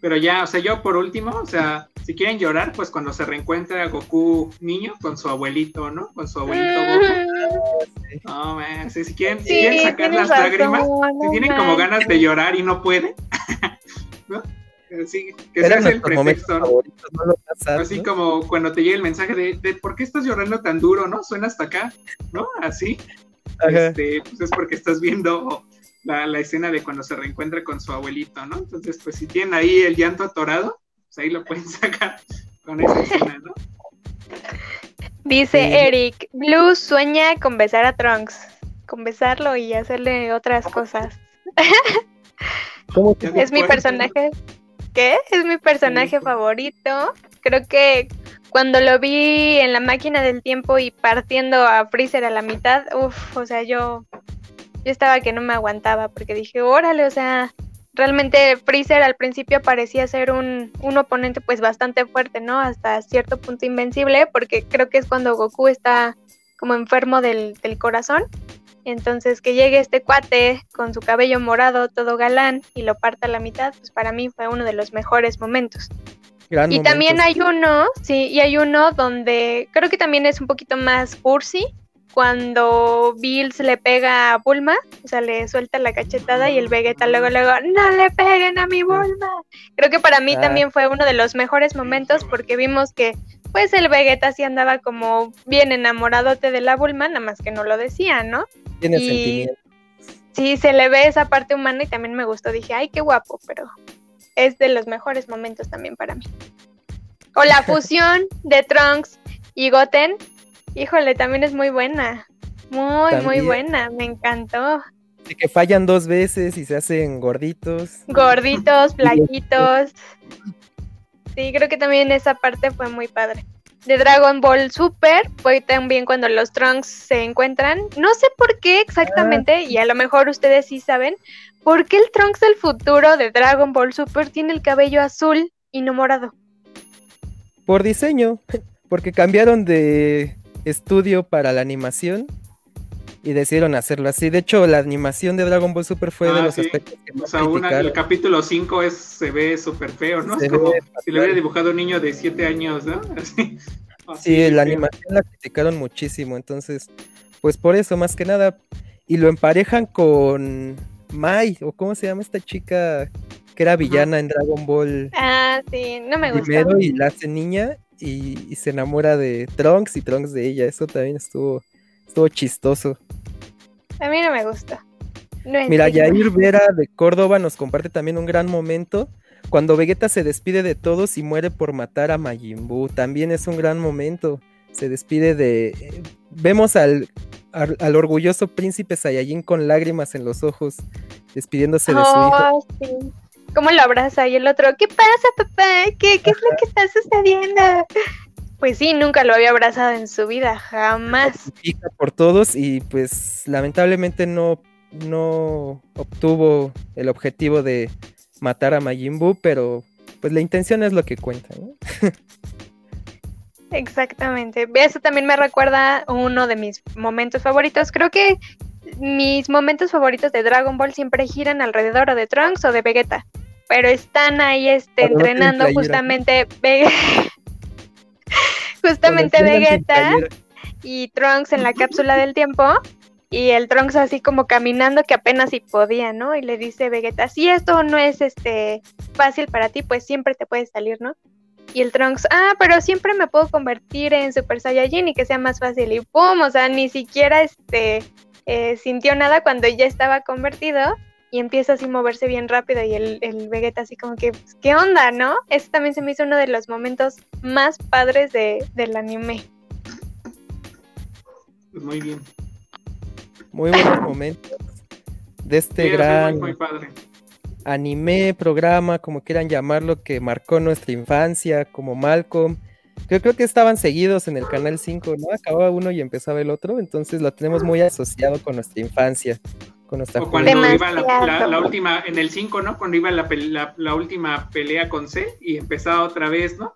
Pero ya, o sea, yo por último, o sea, si quieren llorar, pues cuando se reencuentra Goku niño con su abuelito, ¿no? Con su abuelito Goku. No, man, si, quieren, si quieren sacar las lágrimas, si tienen como ganas de llorar y no pueden, ¿no? Sí, que sea el pretexto. Así como cuando te llega el mensaje de, ¿por qué estás llorando tan duro, no? Suena hasta acá, ¿no? Así. Este, pues es porque estás viendo la, escena de cuando se reencuentra con su abuelito, ¿no? Entonces, pues si tienen ahí el llanto atorado, pues ahí lo pueden sacar con esa escena, ¿no? Dice Eric, Blue sueña con besar a Trunks, con besarlo y hacerle otras cosas. es mi personaje es mi personaje favorito. Creo que cuando lo vi en la máquina del tiempo y partiendo a Freezer a la mitad, uff, o sea, yo, yo estaba que no me aguantaba porque dije, órale, o sea, realmente Freezer al principio parecía ser un, un, oponente pues bastante fuerte, ¿no? Hasta cierto punto invencible, porque creo que es cuando Goku está como enfermo del, del corazón entonces que llegue este cuate con su cabello morado, todo galán, y lo parta a la mitad, pues para mí fue uno de los mejores momentos. y también hay uno, sí, y hay uno donde creo que también es un poquito más cursi, cuando Bills le pega a Bulma, o sea, le suelta la cachetada y el Vegeta luego, luego, no le peguen a mi Bulma. Creo que para mí ah. también fue uno de los mejores momentos porque vimos que pues el Vegeta sí andaba como bien enamoradote de la Bulma, nada más que no lo decía, ¿no? Tiene sentimientos. Sí, se le ve esa parte humana y también me gustó. Dije, ay, qué guapo, pero es de los mejores momentos también para mí. O la fusión de Trunks y Goten. Híjole, también es muy buena. Muy, muy buena. Me encantó. Y que fallan dos veces y se hacen gorditos. Gorditos, flaquitos. Sí, creo que también esa parte fue muy padre. De Dragon Ball Super fue también cuando los Trunks se encuentran. No sé por qué exactamente, ah. y a lo mejor ustedes sí saben, por qué el Trunks del futuro de Dragon Ball Super tiene el cabello azul y no morado. Por diseño, porque cambiaron de estudio para la animación y decidieron hacerlo así. De hecho, la animación de Dragon Ball Super fue de ah, los aspectos que más O sea, el capítulo 5 es, se ve súper feo, ¿no? es como si lo hubiera dibujado un niño de 7 años, ¿no? sí, la animación la criticaron muchísimo, entonces, pues por eso, más que nada. Y lo emparejan con Mai, o cómo se llama esta chica que era villana en Dragon Ball. Ah, sí, no me gusta. Primero y la hace niña y, y se enamora de Trunks y Trunks de ella. Eso también estuvo estuvo chistoso. A mí no me gusta. Mira, Yair Vera de Córdoba nos comparte también un gran momento cuando Vegeta se despide de todos y muere por matar a Majin Buu. También es un gran momento. Se despide de. Vemos al, al, orgulloso príncipe Saiyajin con lágrimas en los ojos, despidiéndose de su hijo. Sí. ¿Cómo lo abraza? Y el otro, ¿qué pasa, papá? ¿Qué, qué es lo que está sucediendo? Pues sí, nunca lo había abrazado en su vida, jamás. Por todos y pues lamentablemente no, no obtuvo el objetivo de matar a Majin Buu, pero pues la intención es lo que cuenta, ¿no? Exactamente. Eso también me recuerda uno de mis momentos favoritos. Creo que mis momentos favoritos de Dragon Ball siempre giran alrededor o de Trunks o de Vegeta. Pero están ahí este, entrenando justamente Vegeta. Justamente Vegeta y Trunks en la cápsula del tiempo. Y el Trunks así como caminando que apenas si podía, ¿no? Y le dice Vegeta, si esto no es este fácil para ti, pues siempre te puedes salir, ¿no? Y el Trunks, ah, pero siempre me puedo convertir en Super Saiyajin y que sea más fácil. Y pum, o sea, ni siquiera este eh, sintió nada cuando ya estaba convertido y empieza así a moverse bien rápido y el, el Vegeta así como que, pues, ¿qué onda, no? Ese también se me hizo uno de los momentos más padres de, del anime. Pues muy bien. Muy buenos momentos de este gran anime, programa, como quieran llamarlo, que marcó nuestra infancia, como Malcolm. Yo creo que estaban seguidos en el canal 5, ¿no? Acababa uno y empezaba el otro, entonces lo tenemos muy asociado con nuestra infancia o cuando iba la, última, en el 5, ¿no? Cuando iba la, la, última pelea con C y empezaba otra vez, ¿no?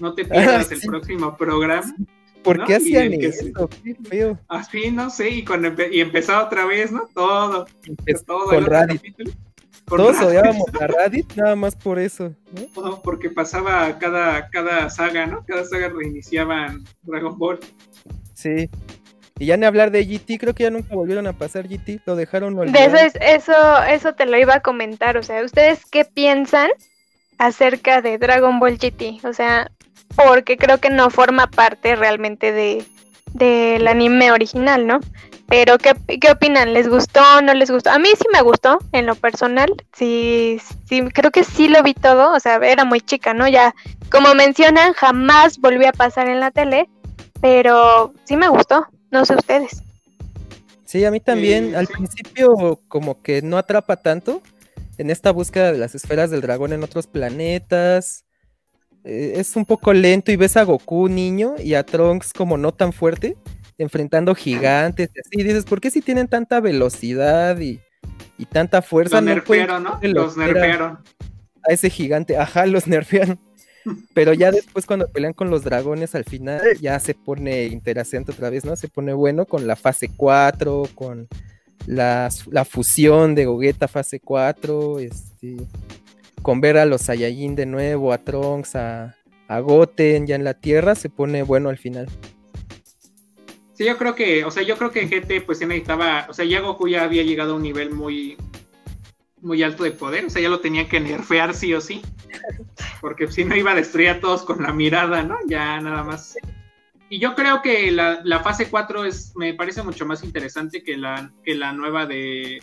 No te pierdas el próximo programa. ¿Por qué hacían eso? Así, no sé, y, cuando y empezaba otra vez, ¿no? Todo. todo con Radit. Todos odiábamos a Radit nada más por eso. ¿no? porque pasaba cada, cada saga, ¿no? Cada saga reiniciaban Dragon Ball. Sí, y ya ni hablar de GT, creo que ya nunca volvieron a pasar GT, lo dejaron De eso, es, eso, eso te lo iba a comentar, o sea, ¿ustedes qué piensan acerca de Dragon Ball GT? O sea, porque creo que no forma parte realmente de del anime original, ¿no? Pero ¿qué, ¿qué opinan? ¿Les gustó? ¿No les gustó? A mí sí me gustó, en lo personal. Sí, sí, creo que sí lo vi todo. O sea, era muy chica, ¿no? Ya, como mencionan, jamás volví a pasar en la tele. Pero sí me gustó. No sé ustedes. Sí, a mí también. Al principio como que no atrapa tanto en esta búsqueda de las esferas del dragón en otros planetas. Eh, es un poco lento y ves a Goku niño y a Trunks como no tan fuerte, enfrentando gigantes y así. dices, ¿por qué si tienen tanta velocidad y, tanta fuerza? Los nerfearon, ¿no? Los nerfearon. A ese gigante, ajá, los nerfearon. Pero ya después cuando pelean con los dragones al final ya se pone interesante otra vez, ¿no? Se pone bueno con la fase 4, con la, fusión de Gogeta fase 4, este, con ver a los Saiyajin de nuevo, a Trunks, a, a Goten ya en la Tierra, se pone bueno al final. Sí, yo creo que, o sea, yo creo que GT pues ya necesitaba, o sea, ya Goku ya había llegado a un nivel muy, muy alto de poder, o sea, ya lo tenían que nerfear sí o sí, porque si no iba a destruir a todos con la mirada, ¿no? Ya nada más. Y yo creo que la, fase 4 es, me parece mucho más interesante que la, que la nueva de,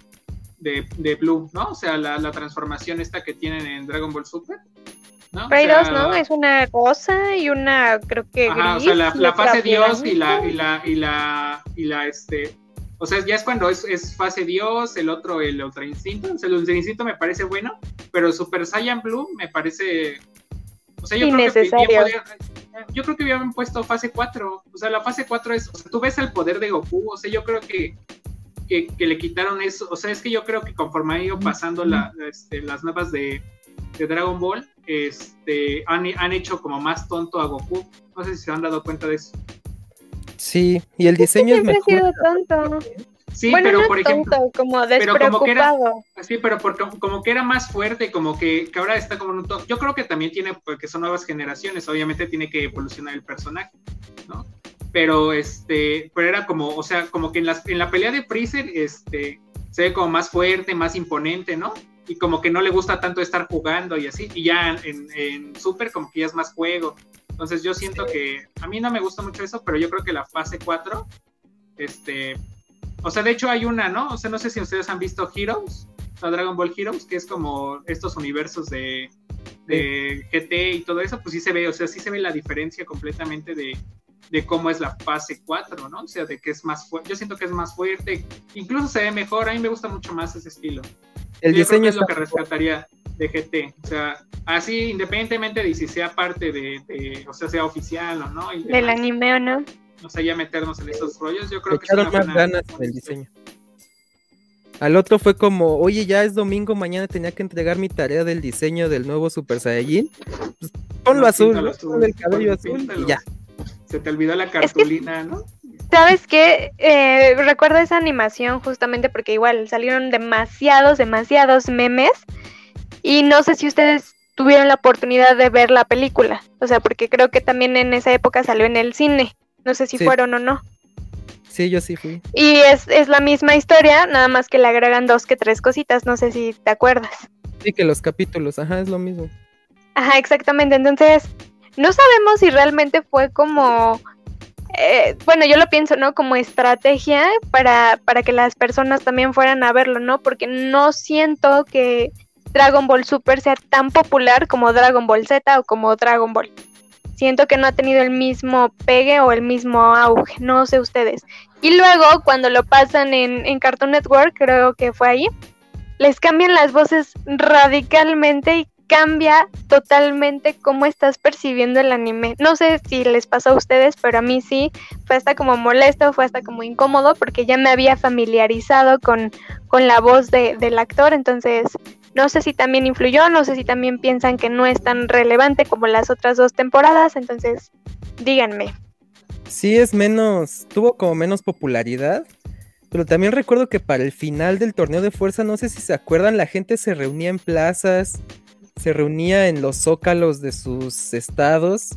de, Blue, ¿no? O sea, la, transformación esta que tienen en Dragon Ball Super. ¿no? Pero hay O sea, dos, ¿no? Es una rosa y una, creo que Ajá, o sea, la, la fase Dios y la, y la, y la, y la, este, o sea, ya es cuando es, es fase Dios, el otro, el Ultra Instinto, o sea, el Ultra Instinto me parece bueno, pero Super Saiyan Blue me parece, o sea, yo creo que yo creo que habían puesto fase 4, o sea, la fase 4 es, o sea, tú ves el poder de Goku, o sea, yo creo que, que, que le quitaron eso, o sea, es que yo creo que conforme han ido pasando la- este, las nuevas de, de Dragon Ball, este, han, han hecho como más tonto a Goku, no sé si se han dado cuenta de eso. Sí, y el diseño es Siempre ha mejor. sido tonto. Sí, bueno, pero no por ejemplo, tonto, como pero como que era- despreocupado. sí, pero porque como que era más fuerte, como que, que ahora está como en un Yo creo que también tiene, porque son nuevas generaciones, obviamente tiene que evolucionar el personaje, ¿no? Pero este, pero era como, o sea, como que en, las, en la pelea de Freezer, este, se ve como más fuerte, más imponente, ¿no? Y como que no le gusta tanto estar jugando y así, y ya en, en Super como que ya es más juego. Entonces yo siento que, a mí no me gusta mucho eso, pero yo creo que la fase 4, este, o sea, de hecho hay una, ¿no? O sea, no sé si ustedes han visto Heroes, o Dragon Ball Heroes, que es como estos universos de, de GT y todo eso, pues sí se ve, o sea, sí se ve la diferencia completamente de, de cómo es la fase 4, ¿no? O sea, de que es más fuerte, yo siento que es más fuerte, incluso se ve mejor, a mí me gusta mucho más ese estilo. El Yo creo que diseño es lo que rescataría de GT, o sea, así independientemente de si sea parte de, de- o sea, sea oficial o no, y Del demás, anime o no. o sea, ya meternos en esos rollos, yo Le creo que es una más ganas en el diseño. Al otro fue como, oye, ya es domingo, mañana tenía que entregar mi tarea del diseño del nuevo Super Saiyajin. Pues, ponlo No, azul, píntalo el cabello azul píntalo. y ya. Se te olvidó la cartulina, ¿no? ¿Sabes qué? Eh, recuerdo esa animación justamente porque igual salieron demasiados, demasiados memes. Y no sé si ustedes tuvieron la oportunidad de ver la película. O sea, porque creo que también en esa época salió en el cine. No sé si Sí. fueron o no. Sí, yo sí fui. Y es, es la misma historia, nada más que le agregan dos que tres cositas. No sé si te acuerdas. Sí, que los capítulos, ajá, es lo mismo. Ajá, exactamente. Entonces, no sabemos si realmente fue como, eh, bueno, yo lo pienso, ¿no? Como estrategia para, para que las personas también fueran a verlo, ¿no? Porque no siento que Dragon Ball Super sea tan popular como Dragon Ball Z o como Dragon Ball. Siento que no ha tenido el mismo pegue o el mismo auge, no sé ustedes. Y luego, cuando lo pasan en, en Cartoon Network, creo que fue ahí, les cambian las voces radicalmente y cambia totalmente cómo estás percibiendo el anime. No sé si les pasó a ustedes, pero a mí sí, fue hasta como molesto, fue hasta como incómodo, porque ya me había familiarizado con, con la voz de- del actor, entonces no sé si también influyó, no sé si también piensan que no es tan relevante como las otras dos temporadas, entonces díganme. Sí, es menos, tuvo como menos popularidad, pero también recuerdo que para el final del torneo de fuerza, no sé si se acuerdan, la gente se reunía en plazas, se reunía en los zócalos de sus estados,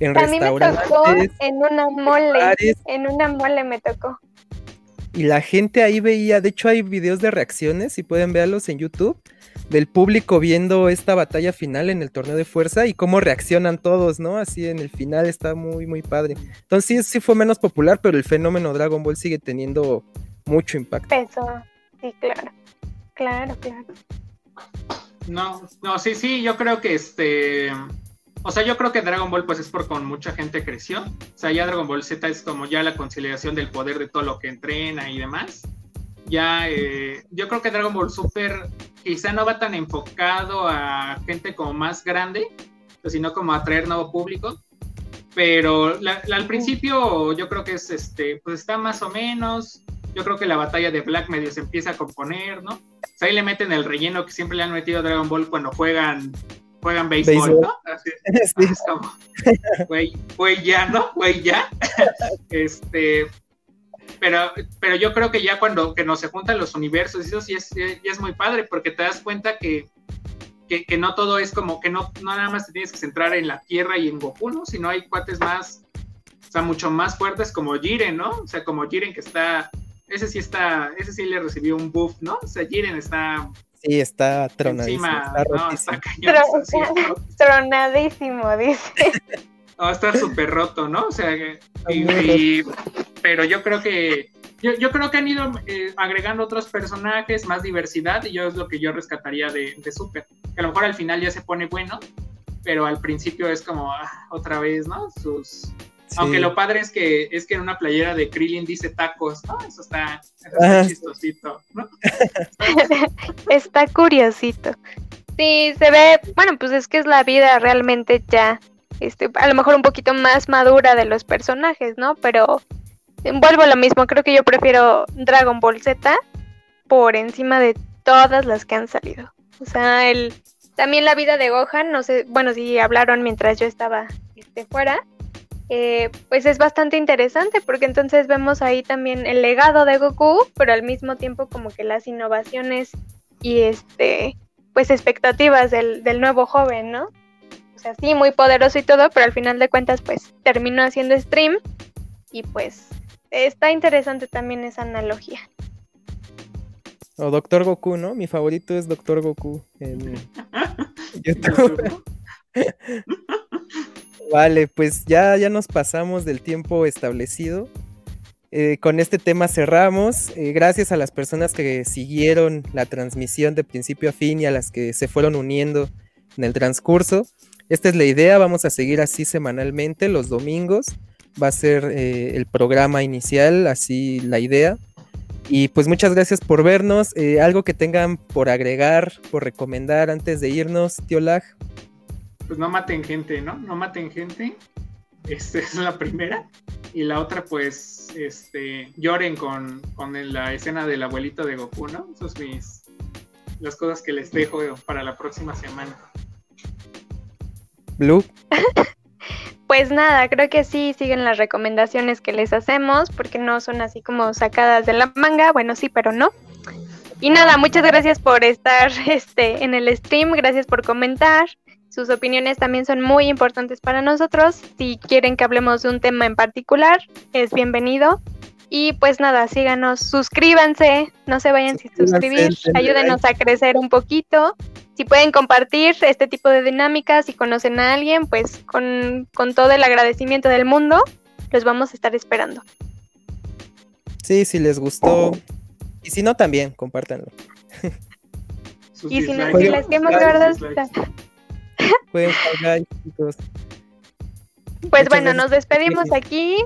en A mí me tocó en una mole, bares, en una mole me tocó. Y la gente ahí veía, de hecho hay videos de reacciones, si pueden verlos en YouTube, del público viendo esta batalla final en el torneo de fuerza y cómo reaccionan todos, ¿no? Así en el final está muy, muy padre. Entonces sí, sí fue menos popular, pero el fenómeno Dragon Ball sigue teniendo mucho impacto. Peso, sí, claro. Claro, claro. No, no, sí, sí, yo creo que este. O sea, yo creo que Dragon Ball, pues es por con mucha gente creció. O sea, ya Dragon Ball Z es como ya la conciliación del poder de todo lo que entrena y demás. Ya, eh, yo creo que Dragon Ball Super quizá no va tan enfocado a gente como más grande, sino como a atraer nuevo público. Pero la- la- al principio yo creo que es este, pues está más o menos. Yo creo que la batalla de Black medio se empieza a componer, ¿no? O sea, ahí le meten el relleno que siempre le han metido a Dragon Ball cuando juegan, juegan béisbol. ¿no? Así, Sí. es como, güey, güey, ya, ¿no? Güey, ya. este, pero, pero yo creo que ya cuando que nos se juntan los universos, eso sí es, ya es muy padre, porque te das cuenta que, que, que no todo es como que no, no nada más te tienes que centrar en la Tierra y en Goku, ¿no? Sino hay cuates más, o sea, mucho más fuertes como Jiren, ¿no? O sea, como Jiren que está, ese sí está, ese sí le recibió un buff, ¿no? O sea, Jiren está Sí, está tronadísimo, encima, está no, está cañón. Tro- así, ¿no? Tronadísimo, dice. No, está súper roto, ¿no? O sea, que- y- pero yo creo que yo, yo creo que han ido eh, agregando otros personajes, más diversidad, y yo es lo que yo rescataría de, de Super. Que a lo mejor al final ya se pone bueno, pero al principio es como ah, otra vez, ¿no? Sus aunque lo padre es que es que en una playera de Krillin dice tacos, ¿no? Eso está, chistosito, ¿no? está curiosito. Sí, se ve, bueno, pues es que es la vida realmente ya, este, a lo mejor un poquito más madura de los personajes, ¿no? Pero vuelvo a lo mismo, creo que yo prefiero Dragon Ball Z por encima de todas las que han salido. O sea, el también la vida de Gohan, no sé, bueno, si hablaron mientras yo estaba este, fuera, eh, pues es bastante interesante porque entonces vemos ahí también el legado de Goku, pero al mismo tiempo como que las innovaciones y este, pues expectativas del, del nuevo joven, ¿no? O sea, sí, muy poderoso y todo, pero al final de cuentas pues terminó haciendo stream y pues está interesante también esa analogía. O Doctor Goku, ¿no? Mi favorito es Doctor Goku en YouTube. Vale, pues ya, ya nos pasamos del tiempo establecido. Eh, con este tema cerramos. Eh, gracias a las personas que siguieron la transmisión de principio a fin y a las que se fueron uniendo en el transcurso. Esta es la idea, vamos a seguir así semanalmente los domingos. Va a ser eh, el programa inicial, así la idea. Y pues muchas gracias por vernos. algo que tengan por agregar, por recomendar antes de irnos, tío Lag pues no maten gente, ¿no? No maten gente. Esta es la primera. Y la otra, pues, este, lloren con, la escena del abuelito de Goku, ¿no? Esas son mis, las cosas que les dejo para la próxima semana. Blue. Pues nada, creo que sí siguen las recomendaciones que les hacemos, porque no son así como sacadas de la manga, bueno, sí, pero no. Y nada, muchas gracias por estar este, en el stream, gracias por comentar. Sus opiniones también son muy importantes para nosotros. Si quieren que hablemos de un tema en particular, es bienvenido. Y pues nada, síganos, suscríbanse, no se vayan sin suscribir, ayúdenos a crecer un poquito. Si pueden compartir este tipo de dinámicas, si conocen a alguien, pues con, con todo el agradecimiento del mundo, los vamos a estar esperando. Sí, si les gustó. Y si no, también, compártanlo. y si, no, si les queremos verdad, pues bueno, nos despedimos aquí.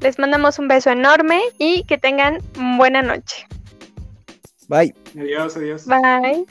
Les mandamos un beso enorme y que tengan buena noche. Bye. Adiós, adiós. Bye.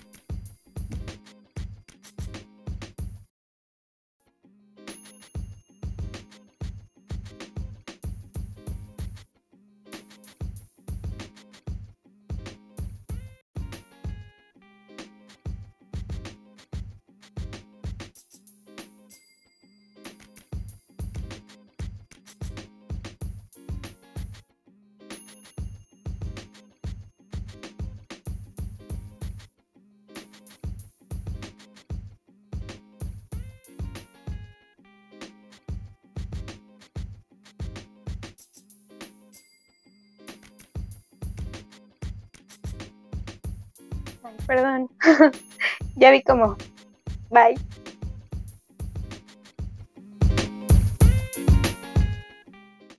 Ya vi cómo. Bye.